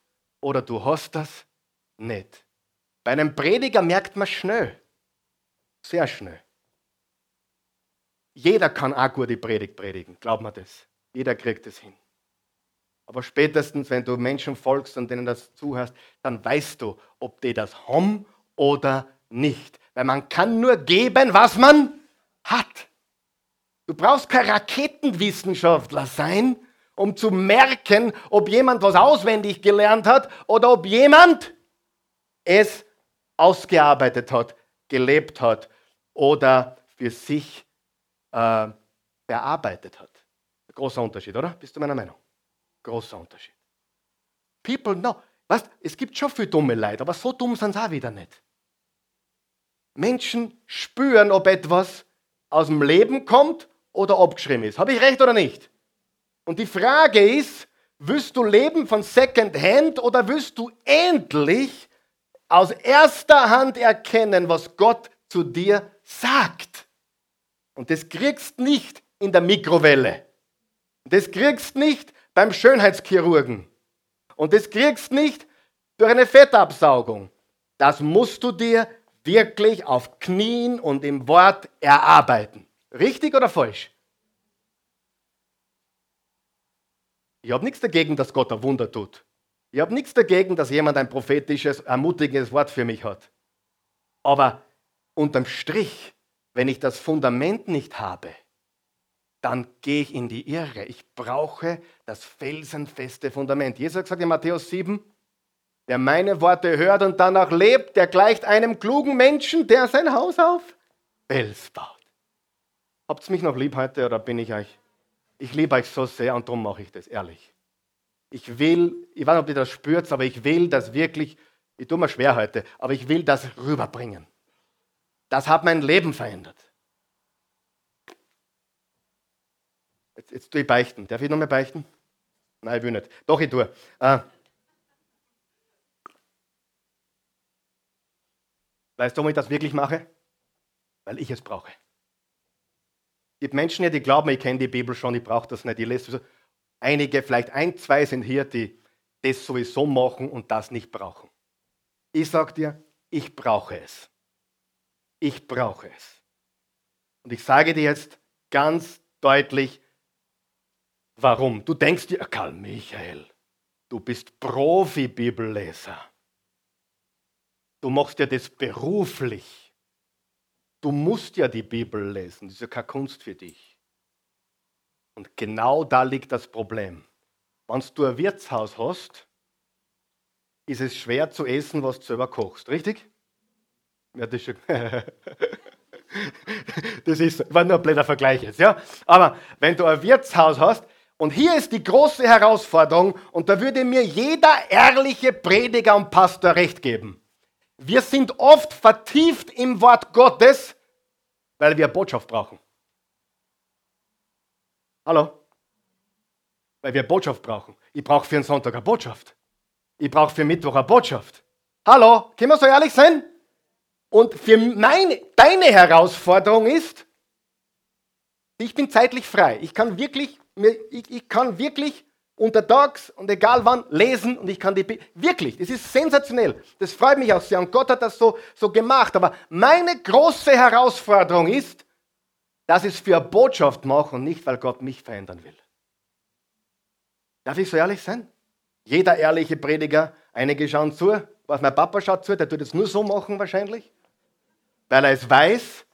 oder du hast das nicht. Bei einem Prediger merkt man schnell, sehr schnell. Jeder kann auch gute Predigt predigen, glaub mir das. Jeder kriegt es hin. Aber spätestens, wenn du Menschen folgst und denen das zuhörst, dann weißt du, ob die das haben oder nicht. Weil man kann nur geben, was man hat. Du brauchst kein Raketenwissenschaftler sein, um zu merken, ob jemand was auswendig gelernt hat oder ob jemand es ausgearbeitet hat, gelebt hat oder für sich äh, bearbeitet hat. Großer Unterschied, oder? Bist du meiner Meinung? Großer Unterschied. People know. Was? Es gibt schon viel dumme Leute, aber so dumm sind sie auch wieder nicht. Menschen spüren, ob etwas aus dem Leben kommt oder abgeschrieben ist. Habe ich recht oder nicht? Und die Frage ist, willst du leben von Second Hand oder willst du endlich aus erster Hand erkennen, was Gott zu dir sagt? Und das kriegst nicht in der Mikrowelle. Das kriegst nicht beim Schönheitschirurgen. Und das kriegst nicht durch eine Fettabsaugung. Das musst du dir wirklich auf Knien und im Wort erarbeiten. Richtig oder falsch? Ich habe nichts dagegen, dass Gott ein Wunder tut. Ich habe nichts dagegen, dass jemand ein prophetisches, ermutigendes Wort für mich hat. Aber unterm Strich, wenn ich das Fundament nicht habe, dann gehe ich in die Irre. Ich brauche das felsenfeste Fundament. Jesus hat gesagt in Matthäus 7, wer meine Worte hört und danach lebt, der gleicht einem klugen Menschen, der sein Haus auf Fels baut. Habt ihr mich noch lieb heute oder bin ich euch? Ich liebe euch so sehr und darum mache ich das, ehrlich. Ich will, ich weiß nicht, ob ihr das spürt, aber ich will das wirklich, ich tue mir schwer heute, aber ich will das rüberbringen. Das hat mein Leben verändert. Jetzt, jetzt tue ich beichten. Darf ich noch mehr beichten? Nein, ich will nicht. Doch, ich tue. Äh, weißt du, warum ich das wirklich mache? Weil ich es brauche. Es gibt Menschen hier, die glauben, ich kenne die Bibel schon, ich brauche das nicht. Ich lese. Einige, vielleicht ein, zwei sind hier, die das sowieso machen und das nicht brauchen. Ich sage dir, ich brauche es. Ich brauche es. Und ich sage dir jetzt ganz deutlich, Warum? Du denkst dir, Karl Michael, du bist Profi-Bibelleser. Du machst ja das beruflich. Du musst ja die Bibel lesen. Das ist ja keine Kunst für dich. Und genau da liegt das Problem. Wenn du ein Wirtshaus hast, ist es schwer zu essen, was du selber kochst. Richtig? Ja, das ist schon. das ist, war nur ein blöder Vergleich jetzt, ja? Aber wenn du ein Wirtshaus hast, und hier ist die große Herausforderung, und da würde mir jeder ehrliche Prediger und Pastor recht geben. Wir sind oft vertieft im Wort Gottes, weil wir Botschaft brauchen. Hallo? Weil wir Botschaft brauchen. Ich brauche für einen Sonntag eine Botschaft. Ich brauche für Mittwoch eine Botschaft. Hallo? Können wir so ehrlich sein? Und für meine, deine Herausforderung ist, ich bin zeitlich frei. Ich kann wirklich ich, ich kann wirklich untertags und egal wann lesen und ich kann die wirklich, das ist sensationell. Das freut mich auch sehr und Gott hat das so, so gemacht. Aber meine große Herausforderung ist, dass ich es für eine Botschaft mache und nicht, weil Gott mich verändern will. Darf ich so ehrlich sein? Jeder ehrliche Prediger, einige schauen zu, was mein Papa schaut zu, der tut es nur so machen wahrscheinlich, weil er es weiß.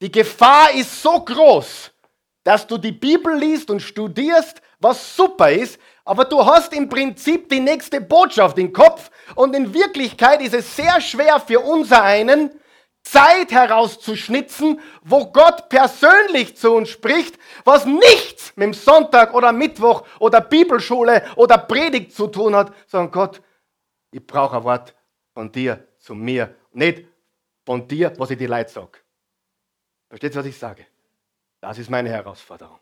Die Gefahr ist so groß, dass du die Bibel liest und studierst, was super ist, aber du hast im Prinzip die nächste Botschaft im Kopf und in Wirklichkeit ist es sehr schwer für unser einen, Zeit herauszuschnitzen, wo Gott persönlich zu uns spricht, was nichts mit dem Sonntag oder Mittwoch oder Bibelschule oder Predigt zu tun hat, sondern Gott, ich brauche ein Wort von dir zu mir, nicht von dir, was ich dir leid sage. Versteht ihr, was ich sage? Das ist meine Herausforderung.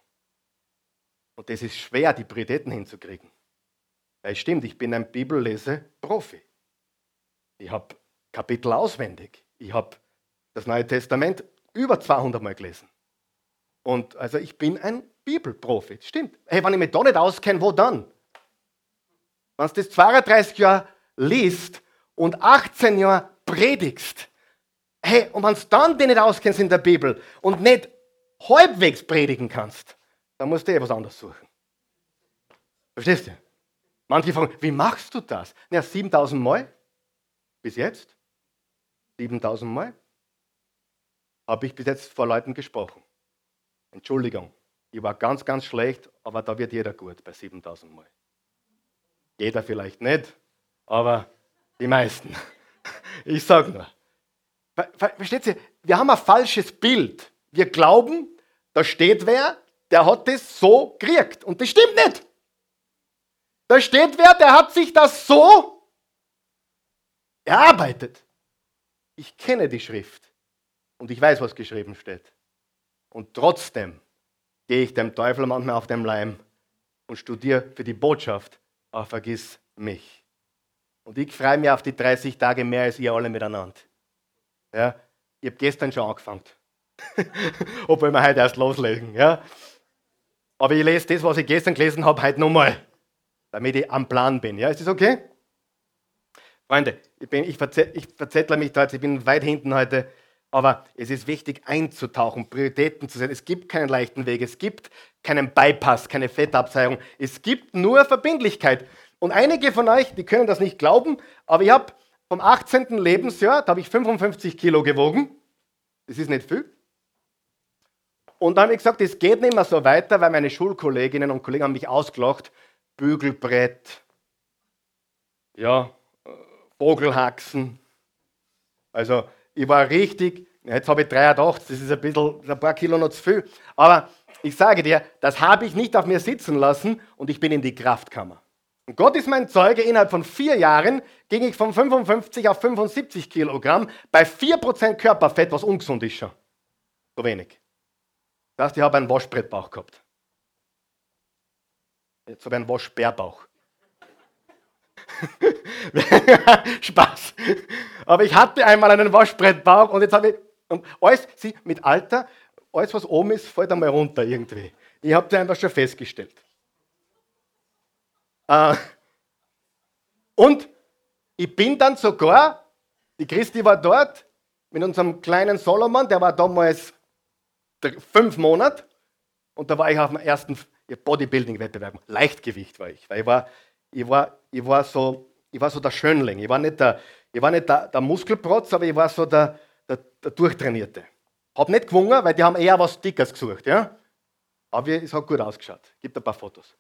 Und das ist schwer, die Prioritäten hinzukriegen. Weil stimmt, ich bin ein Bibellese-Profi. Ich habe Kapitel auswendig. Ich habe das Neue Testament über 200 Mal gelesen. Und also ich bin ein Bibelprofi. Stimmt. Hey, wenn ich mich da nicht auskenne, wo dann? Wenn du das 32 Jahre liest und 18 Jahre predigst, hey, und wenn du dann dich nicht auskennst in der Bibel und nicht halbwegs predigen kannst, dann musst du eh was anderes suchen. Verstehst du? Manche fragen, wie machst du das? Ja, 7000 Mal bis jetzt. 7000 Mal habe ich bis jetzt vor Leuten gesprochen. Entschuldigung, ich war ganz, ganz schlecht, aber da wird jeder gut bei 7000 Mal. Jeder vielleicht nicht, aber die meisten. Ich sage nur. Versteht ihr? Wir haben ein falsches Bild. Wir glauben, da steht wer, der hat das so gekriegt. Und das stimmt nicht. Da steht wer, der hat sich das so erarbeitet. Ich kenne die Schrift und ich weiß, was geschrieben steht. Und trotzdem gehe ich dem Teufel manchmal auf den Leim und studiere für die Botschaft, aber vergiss mich. Und ich freue mich auf die 30 Tage mehr als ihr alle miteinander. Ja, ich habe gestern schon angefangen. Obwohl wir heute erst loslegen. Ja? Aber ich lese das, was ich gestern gelesen habe, heute nochmal, damit ich am Plan bin. Ja? Ist das okay? Freunde, ich, bin, ich, ich verzettle mich da jetzt, ich bin weit hinten heute, aber es ist wichtig einzutauchen, Prioritäten zu setzen. Es gibt keinen leichten Weg. Es gibt keinen Bypass, keine Fettabseiung. Es gibt nur Verbindlichkeit. Und einige von euch, die können das nicht glauben, aber ich habe vom 18. Lebensjahr, da habe ich 55 Kilo gewogen. Das ist nicht viel. Und dann habe ich gesagt, es geht nicht mehr so weiter, weil meine Schulkolleginnen und Kollegen haben mich ausgelacht. Bügelbrett, ja, äh, Vogelhaxen. Also ich war richtig, jetzt habe ich 83, das ist ein bisschen, ein paar Kilo noch zu viel. Aber ich sage dir, das habe ich nicht auf mir sitzen lassen und ich bin in die Kraftkammer. Und Gott ist mein Zeuge, innerhalb von vier Jahren ging ich von 55 auf 75 Kilogramm bei 4% Körperfett, was ungesund ist schon. So wenig. Das heißt, ich habe einen Waschbrettbauch gehabt. Jetzt habe ich einen Waschbärbauch. Spaß. Aber ich hatte einmal einen Waschbrettbauch und jetzt habe ich, und alles, sie, mit Alter, alles was oben ist, fällt einmal runter irgendwie. Ich habe das einfach schon festgestellt. Äh, und ich bin dann sogar, die Christi war dort, mit unserem kleinen Solomon, der war damals fünf Monate, und da war ich auf dem ersten Bodybuilding-Wettbewerb. Leichtgewicht war ich, weil ich war, ich war, ich war, so, ich war so der Schönling. Ich war nicht der, ich war nicht der, der Muskelprotz, aber ich war so der, der, der Durchtrainierte. Hab nicht gewungen, weil die haben eher was Dickes gesucht. Ja? Aber es hat gut ausgeschaut. Gibt ein paar Fotos.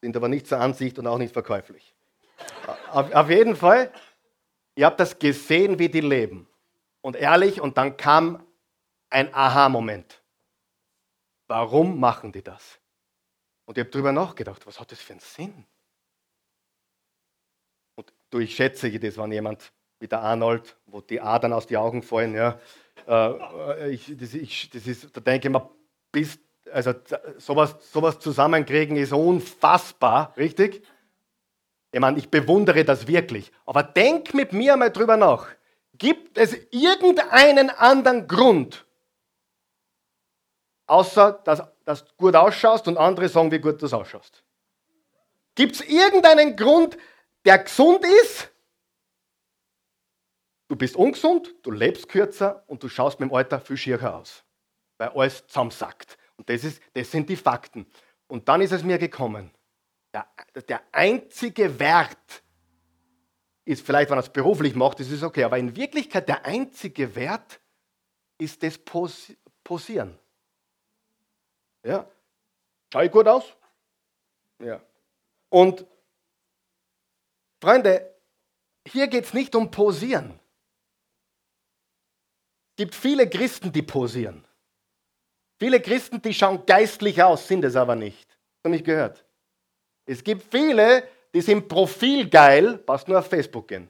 Sind aber nicht zur Ansicht und auch nicht verkäuflich. auf, auf jeden Fall, ihr habt das gesehen, wie die leben. Und ehrlich, und dann kam ein Aha-Moment. Warum machen die das? Und ich habe darüber nachgedacht, was hat das für einen Sinn? Und du, ich schätze das, wenn jemand wie der Arnold, wo die Adern aus den Augen fallen, ja, äh, ich, das, ich, das ist, da denke ich mir, bis, also sowas, sowas zusammenkriegen ist unfassbar, richtig? Ich meine, ich bewundere das wirklich. Aber denk mit mir mal drüber nach. Gibt es irgendeinen anderen Grund, außer dass, dass du gut ausschaust und andere sagen, wie gut du ausschaust? Gibt es irgendeinen Grund, der gesund ist? Du bist ungesund, du lebst kürzer und du schaust mit dem Alter viel schierer aus, weil alles zusammensackt. Und das, ist, das sind die Fakten. Und dann ist es mir gekommen. Der, der einzige Wert, ist vielleicht, wenn er es beruflich macht, das ist okay. Aber in Wirklichkeit der einzige Wert ist das Pos Posieren. Ja? Schau ich gut aus? Ja. Und Freunde, hier geht es nicht um Posieren. Es gibt viele Christen, die posieren. Viele Christen, die schauen geistlich aus, sind es aber nicht. Hast du nicht gehört? Es gibt viele, die sind profilgeil, passt nur auf Facebook gehen.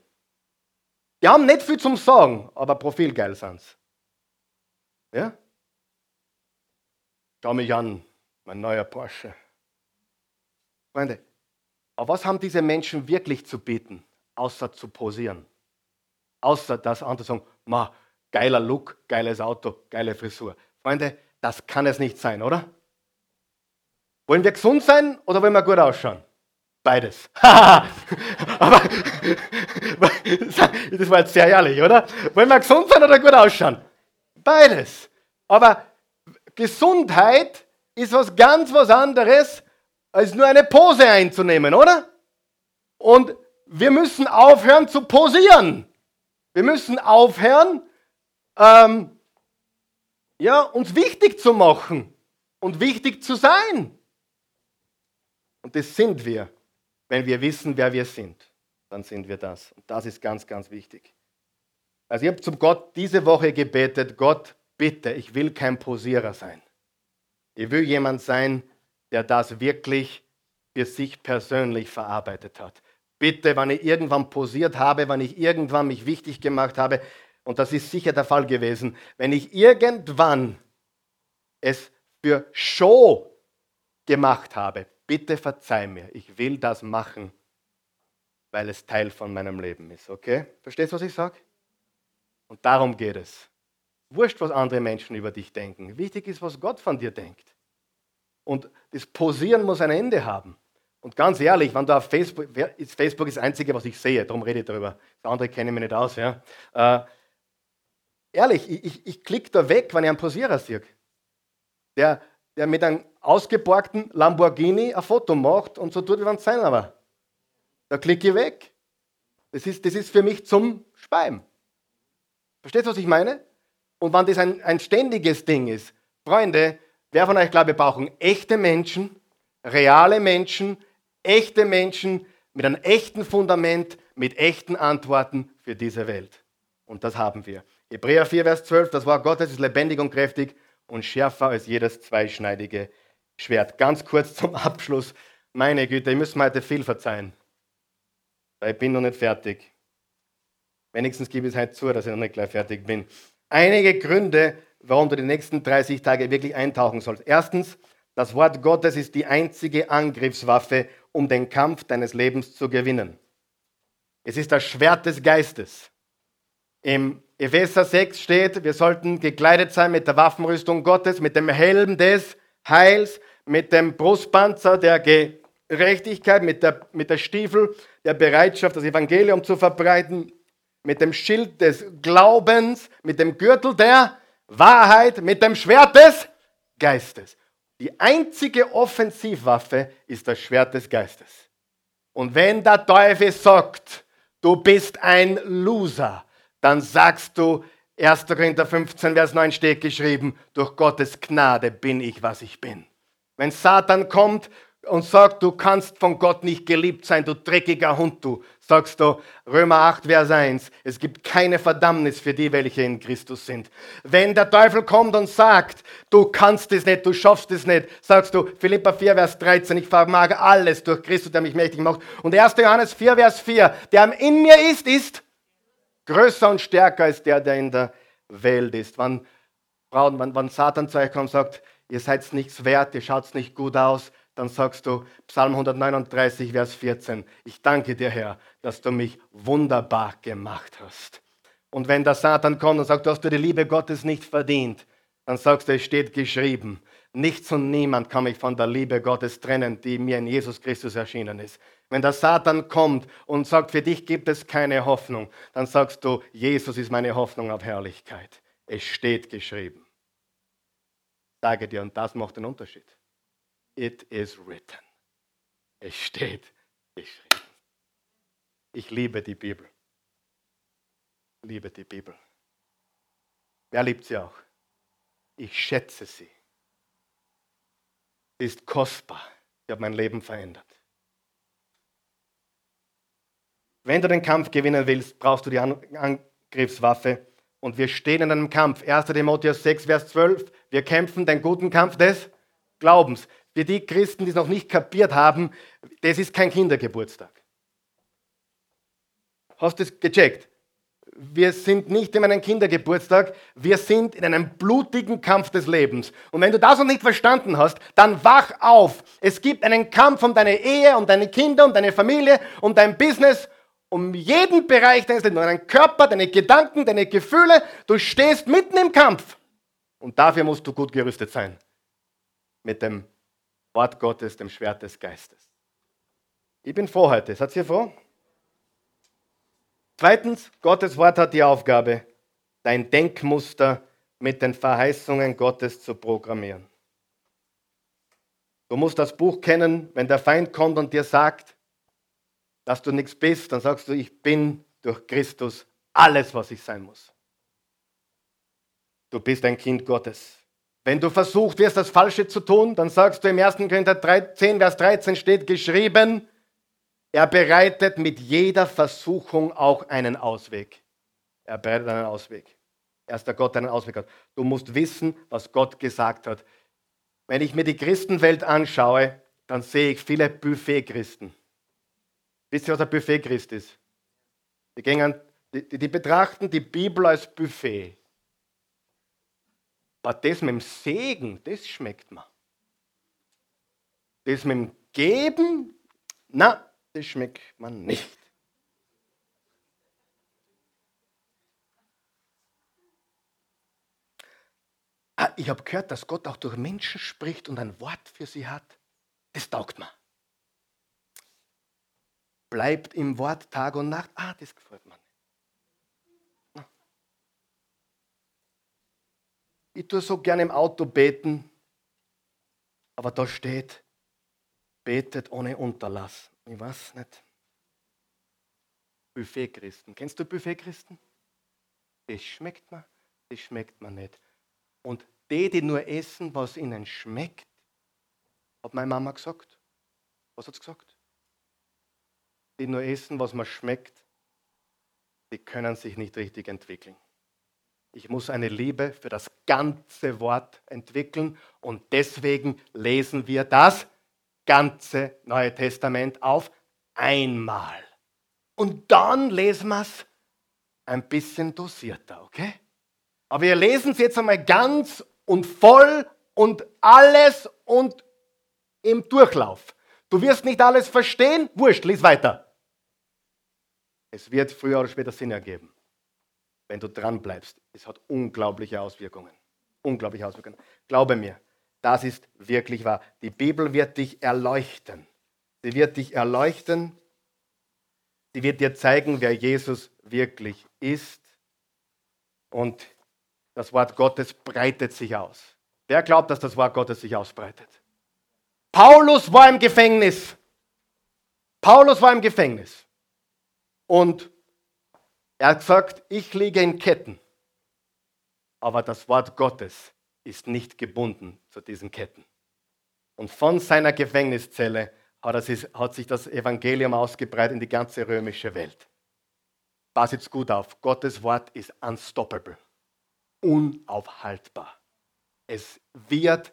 Die haben nicht viel zum Sagen, aber profilgeil sind sie. Ja? Schau mich an, mein neuer Porsche. Freunde, aber was haben diese Menschen wirklich zu bieten, außer zu posieren? Außer dass andere sagen, ma, geiler Look, geiles Auto, geile Frisur. Freunde, das kann es nicht sein, oder? Wollen wir gesund sein oder wollen wir gut ausschauen? Beides. Aber das war jetzt sehr ehrlich, oder? Wollen wir gesund sein oder gut ausschauen? Beides. Aber Gesundheit ist was ganz was anderes, als nur eine Pose einzunehmen, oder? Und wir müssen aufhören zu posieren. Wir müssen aufhören, ähm, ja, uns wichtig zu machen und wichtig zu sein. Und das sind wir. Wenn wir wissen, wer wir sind, dann sind wir das. Und das ist ganz, ganz wichtig. Also ich habe zum Gott diese Woche gebetet, Gott, bitte, ich will kein Posierer sein. Ich will jemand sein, der das wirklich für sich persönlich verarbeitet hat. Bitte, wenn ich irgendwann posiert habe, wenn ich irgendwann mich wichtig gemacht habe, und das ist sicher der Fall gewesen, wenn ich irgendwann es für Show gemacht habe, bitte verzeih mir, ich will das machen, weil es Teil von meinem Leben ist. Okay? Verstehst du, was ich sage? Und darum geht es. Wurscht, was andere Menschen über dich denken. Wichtig ist, was Gott von dir denkt. Und das Posieren muss ein Ende haben. Und ganz ehrlich, wenn du auf Facebook, Facebook ist das Einzige, was ich sehe, darum rede ich darüber. Das andere kenne ich mir nicht aus. Ja. Äh, ehrlich, ich, ich, ich klicke da weg, wenn ich einen Posierer sehe. Der, der mit einem ausgeborgten Lamborghini ein Foto macht und so tut, wie wenn es sein war. Da klicke ich weg. Das ist, das ist für mich zum. Versteht ihr, was ich meine? Und wenn das ein, ein ständiges Ding ist, Freunde, wer von euch glaubt, wir brauchen echte Menschen, reale Menschen, echte Menschen mit einem echten Fundament, mit echten Antworten für diese Welt. Und das haben wir. Hebräer 4, Vers 12, das Wort Gottes ist lebendig und kräftig und schärfer als jedes zweischneidige Schwert. Ganz kurz zum Abschluss. Meine Güte, ich muss mir heute viel verzeihen. Weil ich bin noch nicht fertig. Wenigstens gebe ich es heute zu, dass ich noch nicht gleich fertig bin. Einige Gründe, warum du die nächsten 30 Tage wirklich eintauchen sollst. Erstens, das Wort Gottes ist die einzige Angriffswaffe, um den Kampf deines Lebens zu gewinnen. Es ist das Schwert des Geistes. Im Epheser 6 steht, wir sollten gekleidet sein mit der Waffenrüstung Gottes, mit dem Helm des Heils, mit dem Brustpanzer der Gerechtigkeit, mit der, mit der Stiefel der Bereitschaft, das Evangelium zu verbreiten, mit dem Schild des Glaubens, mit dem Gürtel der Wahrheit, mit dem Schwert des Geistes. Die einzige Offensivwaffe ist das Schwert des Geistes. Und wenn der Teufel sagt, du bist ein Loser, dann sagst du, 1. Korinther 15, Vers 9 steht geschrieben, durch Gottes Gnade bin ich, was ich bin. Wenn Satan kommt und sagt, du kannst von Gott nicht geliebt sein, du dreckiger Hund, du, sagst du, Römer 8, Vers 1, es gibt keine Verdammnis für die, welche in Christus sind. Wenn der Teufel kommt und sagt, du kannst es nicht, du schaffst es nicht, sagst du, Philippa 4, Vers 13, ich vermag alles durch Christus, der mich mächtig macht. Und 1. Johannes 4, Vers 4, der in mir ist, ist größer und stärker als der, der in der Welt ist. Wann, wann, wann Satan zu euch kommt und sagt, ihr seid nichts wert, ihr schaut nicht gut aus, dann sagst du Psalm 139, Vers 14, ich danke dir, Herr, dass du mich wunderbar gemacht hast. Und wenn der Satan kommt und sagt, du hast die Liebe Gottes nicht verdient, dann sagst du, es steht geschrieben, nichts und niemand kann mich von der Liebe Gottes trennen, die mir in Jesus Christus erschienen ist. Wenn der Satan kommt und sagt, für dich gibt es keine Hoffnung, dann sagst du, Jesus ist meine Hoffnung auf Herrlichkeit. Es steht geschrieben. Sage dir, und das macht den Unterschied. It is written. Es steht geschrieben. Ich liebe die Bibel. Liebe die Bibel. Wer liebt sie auch? Ich schätze sie. Sie ist kostbar. Sie hat mein Leben verändert. Wenn du den Kampf gewinnen willst, brauchst du die Angriffswaffe. Und wir stehen in einem Kampf. 1. Timotheus 6, Vers 12. Wir kämpfen den guten Kampf des Glaubens. Für die Christen, die es noch nicht kapiert haben, das ist kein Kindergeburtstag. Hast du es gecheckt? Wir sind nicht in einem Kindergeburtstag, wir sind in einem blutigen Kampf des Lebens. Und wenn du das noch nicht verstanden hast, dann wach auf. Es gibt einen Kampf um deine Ehe, um deine Kinder, um deine Familie, um dein Business um jeden Bereich deines Lebens, deinen Körper, deine Gedanken, deine Gefühle. Du stehst mitten im Kampf. Und dafür musst du gut gerüstet sein. Mit dem Wort Gottes, dem Schwert des Geistes. Ich bin froh heute. Seid ihr froh? Zweitens, Gottes Wort hat die Aufgabe, dein Denkmuster mit den Verheißungen Gottes zu programmieren. Du musst das Buch kennen, wenn der Feind kommt und dir sagt, dass du nichts bist, dann sagst du, ich bin durch Christus alles, was ich sein muss. Du bist ein Kind Gottes. Wenn du versucht wirst, das Falsche zu tun, dann sagst du im 1. Korinther 10, Vers 13 steht geschrieben, er bereitet mit jeder Versuchung auch einen Ausweg. Er bereitet einen Ausweg. Er ist der Gott, der einen Ausweg hat. Du musst wissen, was Gott gesagt hat. Wenn ich mir die Christenwelt anschaue, dann sehe ich viele Buffet-Christen. Wisst ihr, was ein Buffet-Christ ist? Die, gehen, die, die, betrachten die Bibel als Buffet. Aber das mit dem Segen, das schmeckt mir. Das mit dem Geben, na, das schmeckt man nicht. Ah, ich habe gehört, dass Gott auch durch Menschen spricht und ein Wort für sie hat. Das taugt mir bleibt im Wort Tag und Nacht. Ah, das gefällt mir nicht. ich tue so gerne im Auto beten, aber da steht, betet ohne Unterlass. Ich weiß nicht. Buffet-Christen. Kennst du Buffet-Christen? Das schmeckt mir, das schmeckt mir nicht. Und die, die nur essen, was ihnen schmeckt, hat meine Mama gesagt. Was hat sie gesagt? Die nur essen, was mir schmeckt, die können sich nicht richtig entwickeln. Ich muss eine Liebe für das ganze Wort entwickeln und deswegen lesen wir das ganze Neue Testament auf einmal. Und dann lesen wir es ein bisschen dosierter, okay? Aber wir lesen es jetzt einmal ganz und voll und alles und im Durchlauf. Du wirst nicht alles verstehen, wurscht, lies weiter. Es wird früher oder später Sinn ergeben, wenn du dran bleibst. Es hat unglaubliche Auswirkungen. Unglaubliche Auswirkungen. Glaube mir, das ist wirklich wahr. Die Bibel wird dich erleuchten. Sie wird dich erleuchten. Sie wird dir zeigen, wer Jesus wirklich ist. Und das Wort Gottes breitet sich aus. Wer glaubt, dass das Wort Gottes sich ausbreitet? Paulus war im Gefängnis. Paulus war im Gefängnis. Und er hat gesagt, ich liege in Ketten. Aber das Wort Gottes ist nicht gebunden zu diesen Ketten. Und von seiner Gefängniszelle hat, sich das Evangelium ausgebreitet in die ganze römische Welt. Pass jetzt gut auf, Gottes Wort ist unstoppable, unaufhaltbar. Es wird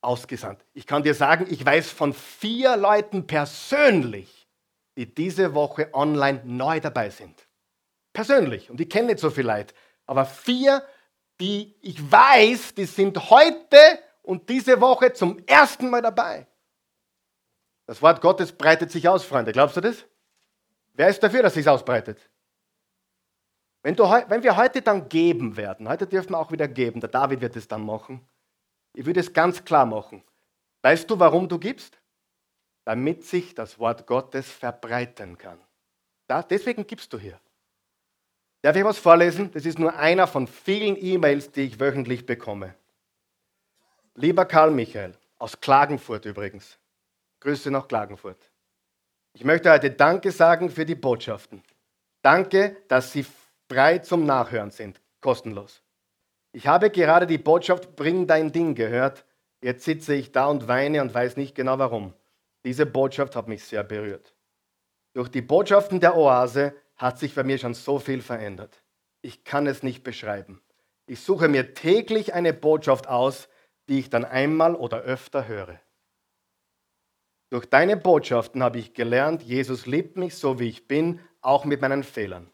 ausgesandt. Ich kann dir sagen, ich weiß von vier Leuten persönlich, die diese Woche online neu dabei sind. Persönlich. Und ich kenne nicht so viele Leute. Aber vier die ich weiß, die sind heute und diese Woche zum ersten Mal dabei. Das Wort Gottes breitet sich aus, Freunde. Glaubst du das? Wer ist dafür, dass es sich ausbreitet? Wenn, du, wenn wir heute dann geben werden, heute dürfen wir auch wieder geben, der David wird es dann machen. Ich würde es ganz klar machen. Weißt du, warum du gibst? Damit sich das Wort Gottes verbreiten kann. Da, deswegen gibst du hier. Darf ich was vorlesen? Das ist nur einer von vielen E-Mails, die ich wöchentlich bekomme. Lieber Karl Michael, aus Klagenfurt übrigens. Grüße nach Klagenfurt. Ich möchte heute Danke sagen für die Botschaften. Danke, dass sie frei zum Nachhören sind, kostenlos. Ich habe gerade die Botschaft Bring dein Ding gehört. Jetzt sitze ich da und weine und weiß nicht genau warum. Diese Botschaft hat mich sehr berührt. Durch die Botschaften der Oase hat sich bei mir schon so viel verändert. Ich kann es nicht beschreiben. Ich suche mir täglich eine Botschaft aus, die ich dann einmal oder öfter höre. Durch deine Botschaften habe ich gelernt, Jesus liebt mich so, wie ich bin, auch mit meinen Fehlern.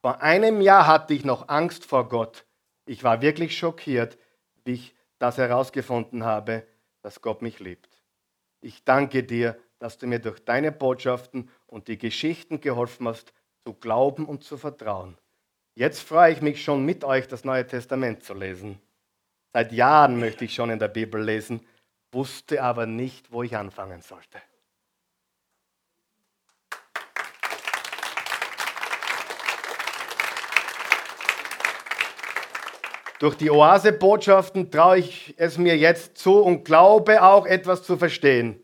Vor einem Jahr hatte ich noch Angst vor Gott. Ich war wirklich schockiert, wie ich das herausgefunden habe, dass Gott mich liebt. Ich danke dir, dass du mir durch deine Botschaften und die Geschichten geholfen hast, zu glauben und zu vertrauen. Jetzt freue ich mich schon mit euch, das Neue Testament zu lesen. Seit Jahren möchte ich schon in der Bibel lesen, wusste aber nicht, wo ich anfangen sollte. Durch die Oase-Botschaften traue ich es mir jetzt zu und glaube auch etwas zu verstehen.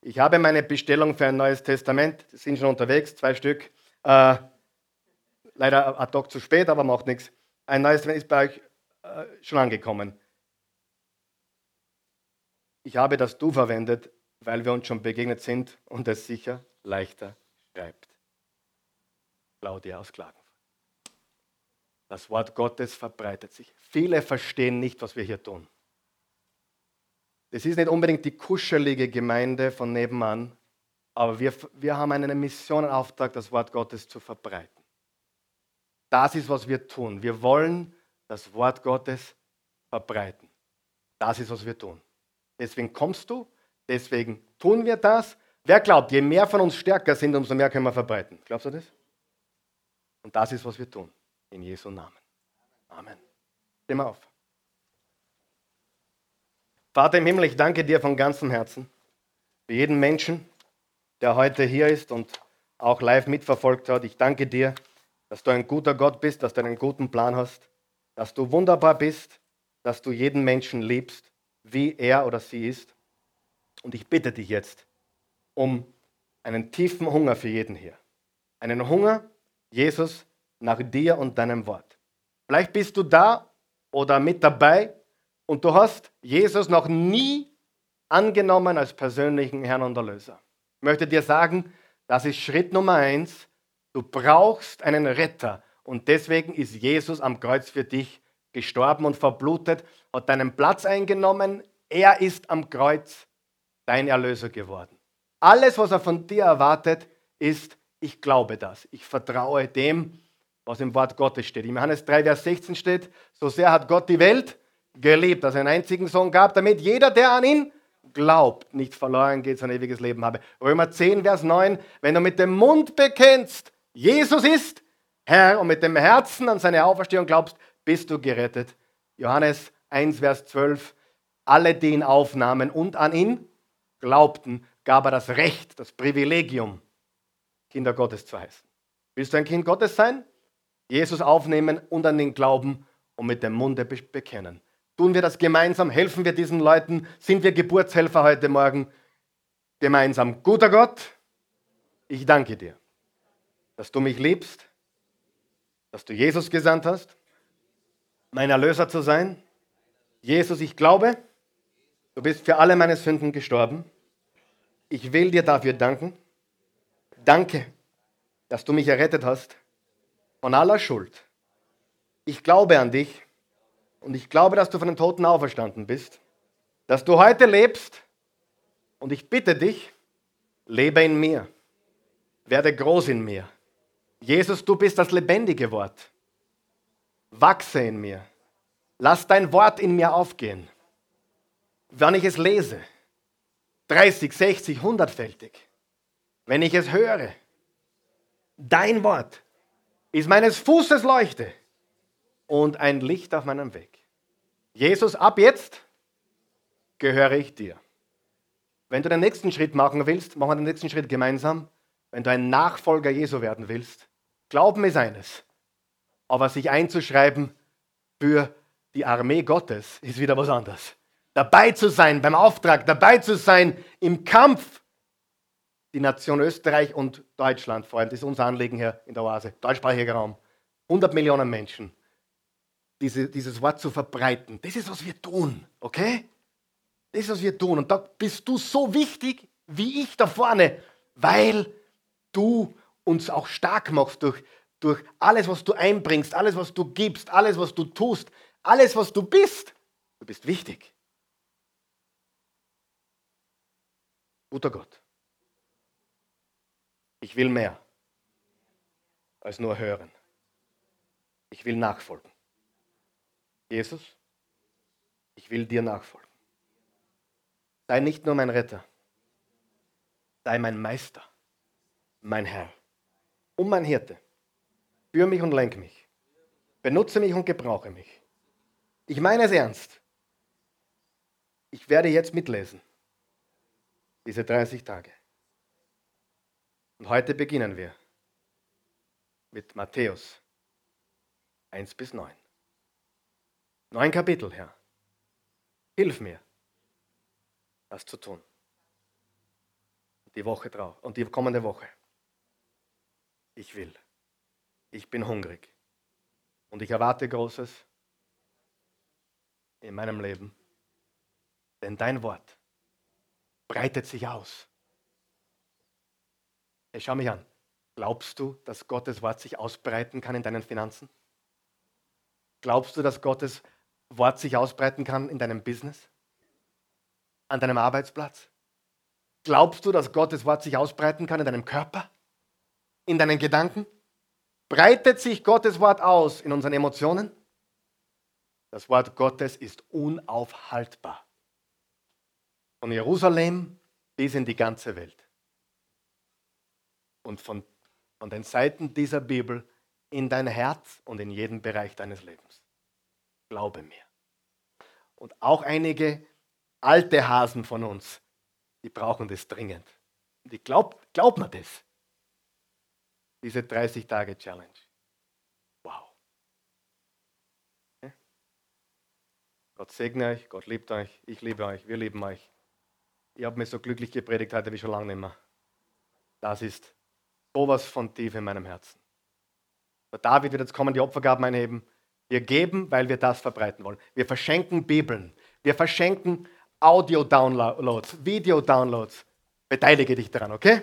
Ich habe meine Bestellung für ein neues Testament, sind schon unterwegs, zwei Stück. Äh, leider ad hoc zu spät, aber macht nichts. Ein neues ist bei euch äh, schon angekommen. Ich habe das Du verwendet, weil wir uns schon begegnet sind und es sicher leichter schreibt. Claudia aus Klagenfurt. Das Wort Gottes verbreitet sich. Viele verstehen nicht, was wir hier tun. Das ist nicht unbedingt die kuschelige Gemeinde von nebenan, aber wir, wir haben einen Missionenauftrag, das Wort Gottes zu verbreiten. Das ist, was wir tun. Wir wollen das Wort Gottes verbreiten. Das ist, was wir tun. Deswegen kommst du, deswegen tun wir das. Wer glaubt, je mehr von uns stärker sind, umso mehr können wir verbreiten. Glaubst du das? Und das ist, was wir tun. In Jesu Namen. Amen. Steh auf. Vater im Himmel, ich danke dir von ganzem Herzen für jeden Menschen, der heute hier ist und auch live mitverfolgt hat. Ich danke dir, dass du ein guter Gott bist, dass du einen guten Plan hast, dass du wunderbar bist, dass du jeden Menschen liebst, wie er oder sie ist. Und ich bitte dich jetzt um einen tiefen Hunger für jeden hier. Einen Hunger, Jesus, nach dir und deinem Wort. Vielleicht bist du da oder mit dabei und du hast Jesus noch nie angenommen als persönlichen Herrn und Erlöser. Ich möchte dir sagen, das ist Schritt Nummer eins. Du brauchst einen Retter und deswegen ist Jesus am Kreuz für dich gestorben und verblutet, hat deinen Platz eingenommen. Er ist am Kreuz dein Erlöser geworden. Alles, was er von dir erwartet, ist, ich glaube das. Ich vertraue dem, was im Wort Gottes steht. In Johannes 3, Vers 16 steht, so sehr hat Gott die Welt geliebt, dass er einen einzigen Sohn gab, damit jeder, der an ihn glaubt, nicht verloren geht, sein ewiges Leben habe. Römer 10, Vers 9, wenn du mit dem Mund bekennst, Jesus ist Herr und mit dem Herzen an seine Auferstehung glaubst, bist du gerettet. Johannes 1, Vers 12, alle, die ihn aufnahmen und an ihn glaubten, gab er das Recht, das Privilegium, Kinder Gottes zu heißen. Willst du ein Kind Gottes sein? Jesus aufnehmen und an ihn glauben und mit dem Munde bekennen. Tun wir das gemeinsam? Helfen wir diesen Leuten? Sind wir Geburtshelfer heute Morgen? Gemeinsam. Guter Gott, ich danke dir, dass du mich liebst, dass du Jesus gesandt hast, mein Erlöser zu sein. Jesus, ich glaube, du bist für alle meine Sünden gestorben. Ich will dir dafür danken. Danke, dass du mich errettet hast von aller Schuld. Ich glaube an dich und ich glaube, dass du von den Toten auferstanden bist, dass du heute lebst und ich bitte dich, lebe in mir, werde groß in mir. Jesus, du bist das lebendige Wort. Wachse in mir. Lass dein Wort in mir aufgehen. Wenn ich es lese, 30, 60, 100-fältig, wenn ich es höre, dein Wort ist meines Fußes Leuchte und ein Licht auf meinem Weg. Jesus, ab jetzt gehöre ich dir. Wenn du den nächsten Schritt machen willst, machen wir den nächsten Schritt gemeinsam. Wenn du ein Nachfolger Jesu werden willst, Glauben ist eines, aber sich einzuschreiben für die Armee Gottes ist wieder was anderes. Dabei zu sein beim Auftrag, dabei zu sein im Kampf. Die Nation Österreich und Deutschland, vor allem, das ist unser Anliegen hier in der Oase, deutschsprachiger Raum. 100 Millionen Menschen diese, dieses Wort zu verbreiten. Das ist, was wir tun, okay? Das ist, was wir tun. Und da bist du so wichtig wie ich da vorne, weil du uns auch stark machst durch, durch alles, was du einbringst, alles, was du gibst, alles, was du tust, alles, was du bist. Du bist wichtig. Guter Gott. Ich will mehr als nur hören. Ich will nachfolgen. Jesus, ich will dir nachfolgen. Sei nicht nur mein Retter, sei mein Meister, mein Herr und mein Hirte. Führe mich und lenk mich. Benutze mich und gebrauche mich. Ich meine es ernst. Ich werde jetzt mitlesen. Diese 30 Tage. Und heute beginnen wir mit Matthäus 1 bis 9. Neun Kapitel, Herr. Hilf mir, das zu tun. Die Woche drauf und die kommende Woche. Ich will. Ich bin hungrig. Und ich erwarte Großes in meinem Leben. Denn dein Wort breitet sich aus. Hey, schau mich an. Glaubst du, dass Gottes Wort sich ausbreiten kann in deinen Finanzen? Glaubst du, dass Gottes Wort sich ausbreiten kann in deinem Business? An deinem Arbeitsplatz? Glaubst du, dass Gottes Wort sich ausbreiten kann in deinem Körper? In deinen Gedanken? Breitet sich Gottes Wort aus in unseren Emotionen? Das Wort Gottes ist unaufhaltbar. Von Jerusalem bis in die ganze Welt. Und von, von den Seiten dieser Bibel in dein Herz und in jeden Bereich deines Lebens. Glaube mir. Und auch einige alte Hasen von uns, die brauchen das dringend. Und ich glaube glaub mir das. Diese 30-Tage-Challenge. Wow. Gott segne euch, Gott liebt euch, ich liebe euch, wir lieben euch. Ihr habt mir so glücklich gepredigt heute wie schon lange nicht mehr. Das ist sowas von tief in meinem Herzen. Der David wird jetzt kommen, die Opfergaben einheben. Wir geben, weil wir das verbreiten wollen. Wir verschenken Bibeln. Wir verschenken Audio-Downloads, Video-Downloads. Beteilige dich daran, okay?